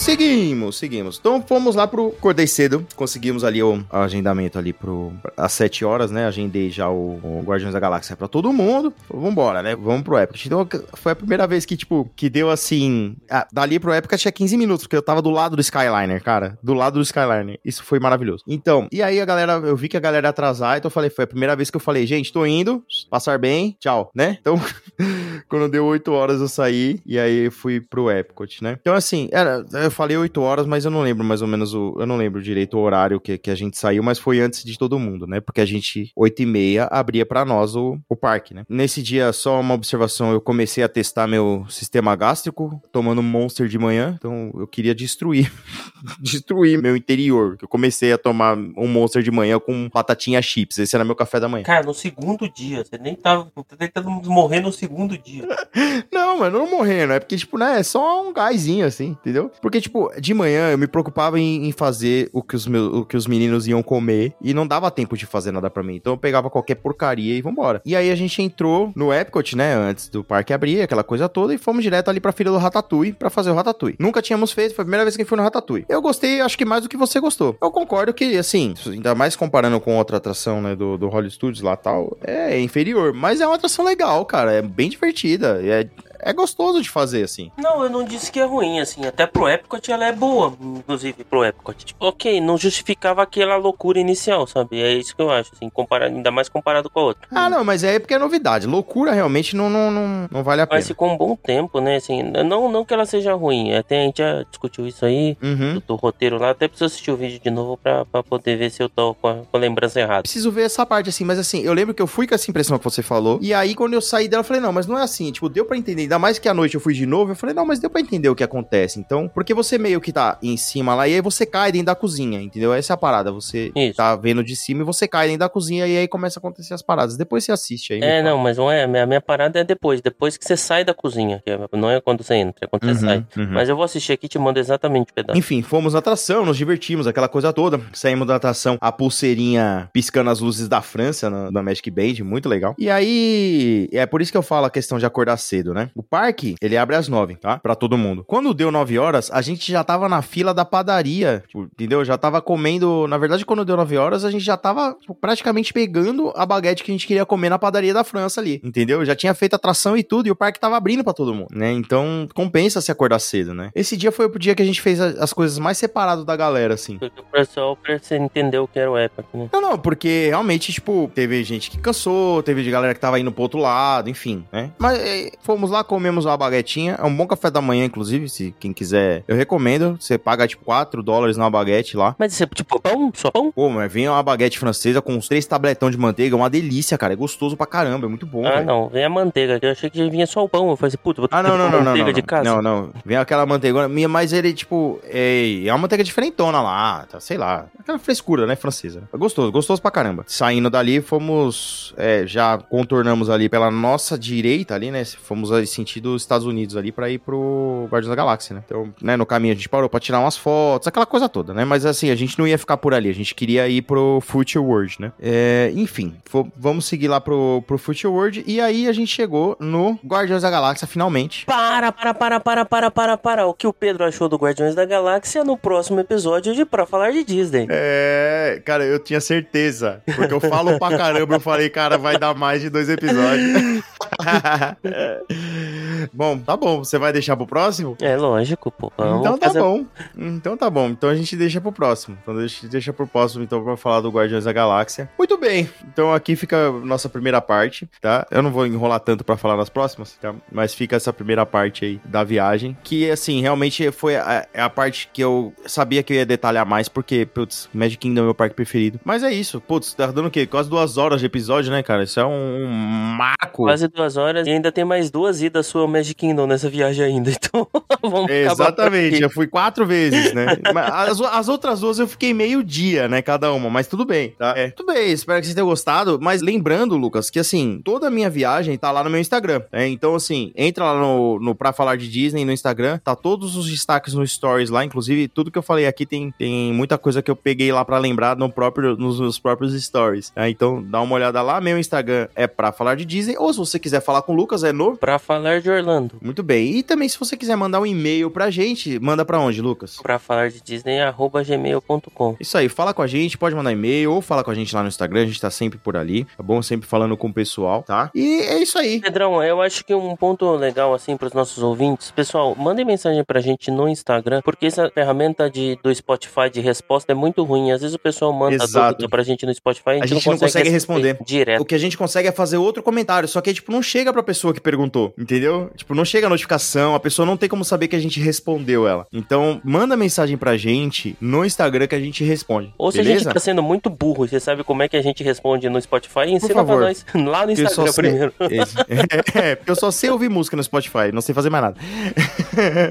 Seguimos, seguimos. Então fomos lá pro. Acordei cedo, conseguimos ali o agendamento ali pro. às 7 horas, né? Agendei já o, o Guardiões da Galáxia pra todo mundo. Falei, Vambora, né? Vamos pro Epcot. Então foi a primeira vez que, tipo, que deu assim. ah, dali pro Epcot tinha 15 minutos, porque eu tava do lado do Skyliner, cara. Do lado do Skyliner. Isso foi maravilhoso. Então, e aí a galera, eu vi que a galera ia atrasar, então eu falei, foi a primeira vez que eu falei, gente, tô indo, passar bem, tchau, né? Então, quando deu 8 horas eu saí e aí fui pro Epcot, né? Então, assim, era, falei 8 horas, mas eu não lembro mais ou menos o. Eu não lembro direito o horário que, que a gente saiu, mas foi antes de todo mundo, né? Porque a gente, 8 e meia, abria pra nós o, o parque, né? Nesse dia, só uma observação, eu comecei a testar meu sistema gástrico, tomando Monster de manhã, então eu queria destruir, destruir meu interior. Eu comecei a tomar um Monster de manhã com batatinha chips, esse era meu café da manhã. Cara, no segundo dia, você nem tava. Você nem tava morrer no segundo dia. Não, mano, não morrendo. É porque, tipo, né, é só um gásinho, assim, entendeu? Porque, tipo, de manhã eu me preocupava em, em fazer o que, os meus, o que os meninos iam comer e não dava tempo de fazer nada pra mim. Então eu pegava qualquer porcaria e vambora. E aí a gente entrou no Epcot, né, antes do parque abrir, aquela coisa toda, e fomos direto ali pra filha do Ratatouille pra fazer o Ratatouille. Nunca tínhamos feito, foi a primeira vez que fui no Ratatouille. Eu gostei, acho que mais do que você gostou. Eu concordo que, assim, ainda mais comparando com outra atração, né, do, do Hollywood Studios lá tal, é inferior. Mas é uma atração legal, cara. É bem divertida. É, é gostoso de fazer, assim. Não, eu não disse que é ruim, assim. Até pro Epcot ela é boa, inclusive pro Epcot. Tipo, ok, não justificava aquela loucura inicial, sabe? É isso que eu acho, assim, comparado, ainda mais comparado com a outra. Ah, não, mas é porque é novidade. Loucura realmente não, não, não, não vale a pena. Mas ficou um bom tempo, né? Assim, não, não que ela seja ruim. Até a gente já discutiu isso aí. Uhum. Do, do roteiro lá, até preciso assistir o vídeo de novo pra, pra poder ver se eu tô com a, com a lembrança errada. Preciso ver essa parte, assim, mas assim, eu lembro que eu fui com essa impressão que você falou, e aí quando eu saí dela, eu falei, não, mas não é assim, tipo, deu pra entender, ainda mais que à noite eu fui de novo, eu falei, não, mas deu pra entender o que acontece, então, porque você meio que tá em cima lá, e aí você cai dentro da cozinha, entendeu? Essa é a parada, você Isso. tá vendo de cima e você cai dentro da cozinha, e aí começa a acontecer as paradas, depois você assiste aí. É, não, mas não é. A minha, minha parada é depois. Depois que você sai da cozinha. que é- não é quando você entra, é quando você Uhum, sai. uhum. Mas eu vou assistir aqui e te mando exatamente o pedaço. Enfim, fomos na atração, nos divertimos, aquela coisa toda. Saímos da atração, a pulseirinha piscando as luzes da França na, na Magic Band, muito legal. E aí, é por isso que eu falo a questão de acordar cedo, né? O parque, ele abre às nove, tá? Pra todo mundo. Quando deu nove horas, a gente já tava na fila da padaria, tipo, entendeu? Já tava comendo, na verdade, quando deu nove horas, a gente já tava tipo, praticamente pegando a baguete que a gente queria comer na padaria da França ali, entendeu? Já tinha feito atração e tudo, e o parque tava abrindo pra todo mundo, né? Então, compensa se acordar cedo, né? Esse dia foi o dia que a gente fez as coisas mais separado da galera, assim. Porque o pessoal você entender o que era o Epic, né? Não, não, porque realmente, tipo, teve gente que cansou, teve de galera que tava indo pro outro lado, enfim, né? Mas é, fomos lá, comemos uma baguetinha, é um bom café da manhã, inclusive, se quem quiser, eu recomendo. Você paga, tipo, 4 dólares numa baguete lá. Mas isso é tipo pão? Só pão? Pô, mas vem uma baguete francesa com uns três tabletão de manteiga, é uma delícia, cara, é gostoso pra caramba, é muito bom, ah, velho. não. Vem a manteiga. Eu achei que vinha só o pão. Eu falei assim, puta, vou ter Ah, que não, não, não, não, manteiga não, de casa. não, não, vem aquela manteigona, minha, mas ele, tipo, é, é uma manteiga diferentona lá, tá, sei lá, aquela frescura, né, francesa. É gostoso, gostoso pra caramba. Saindo dali, fomos, é, já contornamos ali pela nossa direita ali, né, fomos sentido Estados Unidos ali pra ir pro Guardiões da Galáxia, né. Então, né, no caminho a gente parou pra tirar umas fotos, aquela coisa toda, né, mas assim, a gente não ia ficar por ali, a gente queria ir pro Future World, né. É, enfim, vamos seguir lá pro, pro Future World e aí a gente chegou no Guardiões da Galáxia, finalmente. Para, para, para, para, para, para, para. O que o Pedro achou do Guardiões da Galáxia no próximo episódio de Pra Falar de Disney. É, cara, eu tinha certeza. Porque eu falo pra caramba, eu falei, cara, vai dar mais de dois episódios. bom, tá bom. Você vai deixar pro próximo? É lógico, pô. Vamos então tá fazer- bom. Então tá bom. Então a gente deixa pro próximo. Então a gente deixa pro próximo, então, pra falar do Guardiões da Galáxia. Muito bem. Então aqui fica a nossa primeira parte, tá? Eu não vou enrolar tanto pra falar nas próximas, tá? Mas fica essa primeira parte aí da viagem. Que, assim, realmente foi a, é a parte que eu sabia que eu ia detalhar mais, porque, putz, Magic Kingdom é meu parque preferido. Mas é isso. Putz, tá dando o quê? Quase duas horas de episódio, né, cara? Isso é um marco. Quase duas horas e ainda tem mais duas idas sua Magic Kingdom nessa viagem ainda. Então, vamos Exatamente, eu fui quatro vezes, né? As, as outras duas eu fiquei meio dia, né? Cada uma, mas tudo bem, tá? É, tudo bem, espero que vocês tenham gostado. Mas lembrando, Lucas, que assim, toda a minha viagem tá lá no meu Instagram. né? Então, assim, entra lá no, no Pra Falar de Disney no Instagram, tá todos os destaques no Stories lá. Inclusive, tudo que eu falei aqui tem, tem muita coisa que eu peguei lá pra lembrar no próprio, nos, nos próprios Stories. tá? Então, dá uma olhada lá. Meu Instagram é Pra Falar de Disney. Ou se você quiser falar com o Lucas, é no Pra falar de Orlando. muito bem. E também, se você quiser mandar um e-mail pra gente, manda pra onde, Lucas? Pra falar de Disney, arroba gmail.com. Isso aí, fala com a gente, pode mandar e-mail ou fala com a gente lá no Instagram, a gente tá sempre por ali, tá bom? Sempre falando com o pessoal, tá? E é isso aí. Pedrão, eu acho que um ponto legal assim para os nossos ouvintes, pessoal, mandem mensagem pra gente no Instagram, porque essa ferramenta de, do Spotify de resposta é muito ruim. Às vezes o pessoal manda Exato. dúvida pra gente no Spotify, a gente, gente não consegue responder. direto. O que a gente consegue é fazer outro comentário, só que tipo, não chega pra pessoa que perguntou, entendeu? Tipo, não chega a notificação, a pessoa não tem como saber que a gente respondeu ela. Então, manda mensagem pra gente no Instagram que a gente responde. Ou se a beleza? gente tá sendo muito burro você sabe como é que a gente responde no Spotify, ensina pra favor. nós lá no Instagram primeiro. Esse- É, porque eu só sei ouvir música no Spotify, não sei fazer mais nada.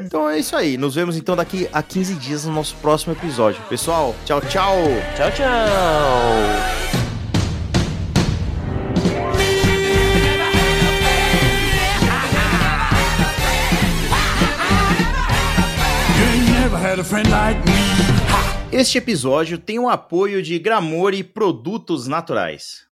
então é isso aí. Nos vemos então daqui a 15 dias no nosso próximo episódio. Pessoal, tchau, tchau! Tchau, tchau! Like. Este episódio tem o apoio de Gramore Produtos Naturais.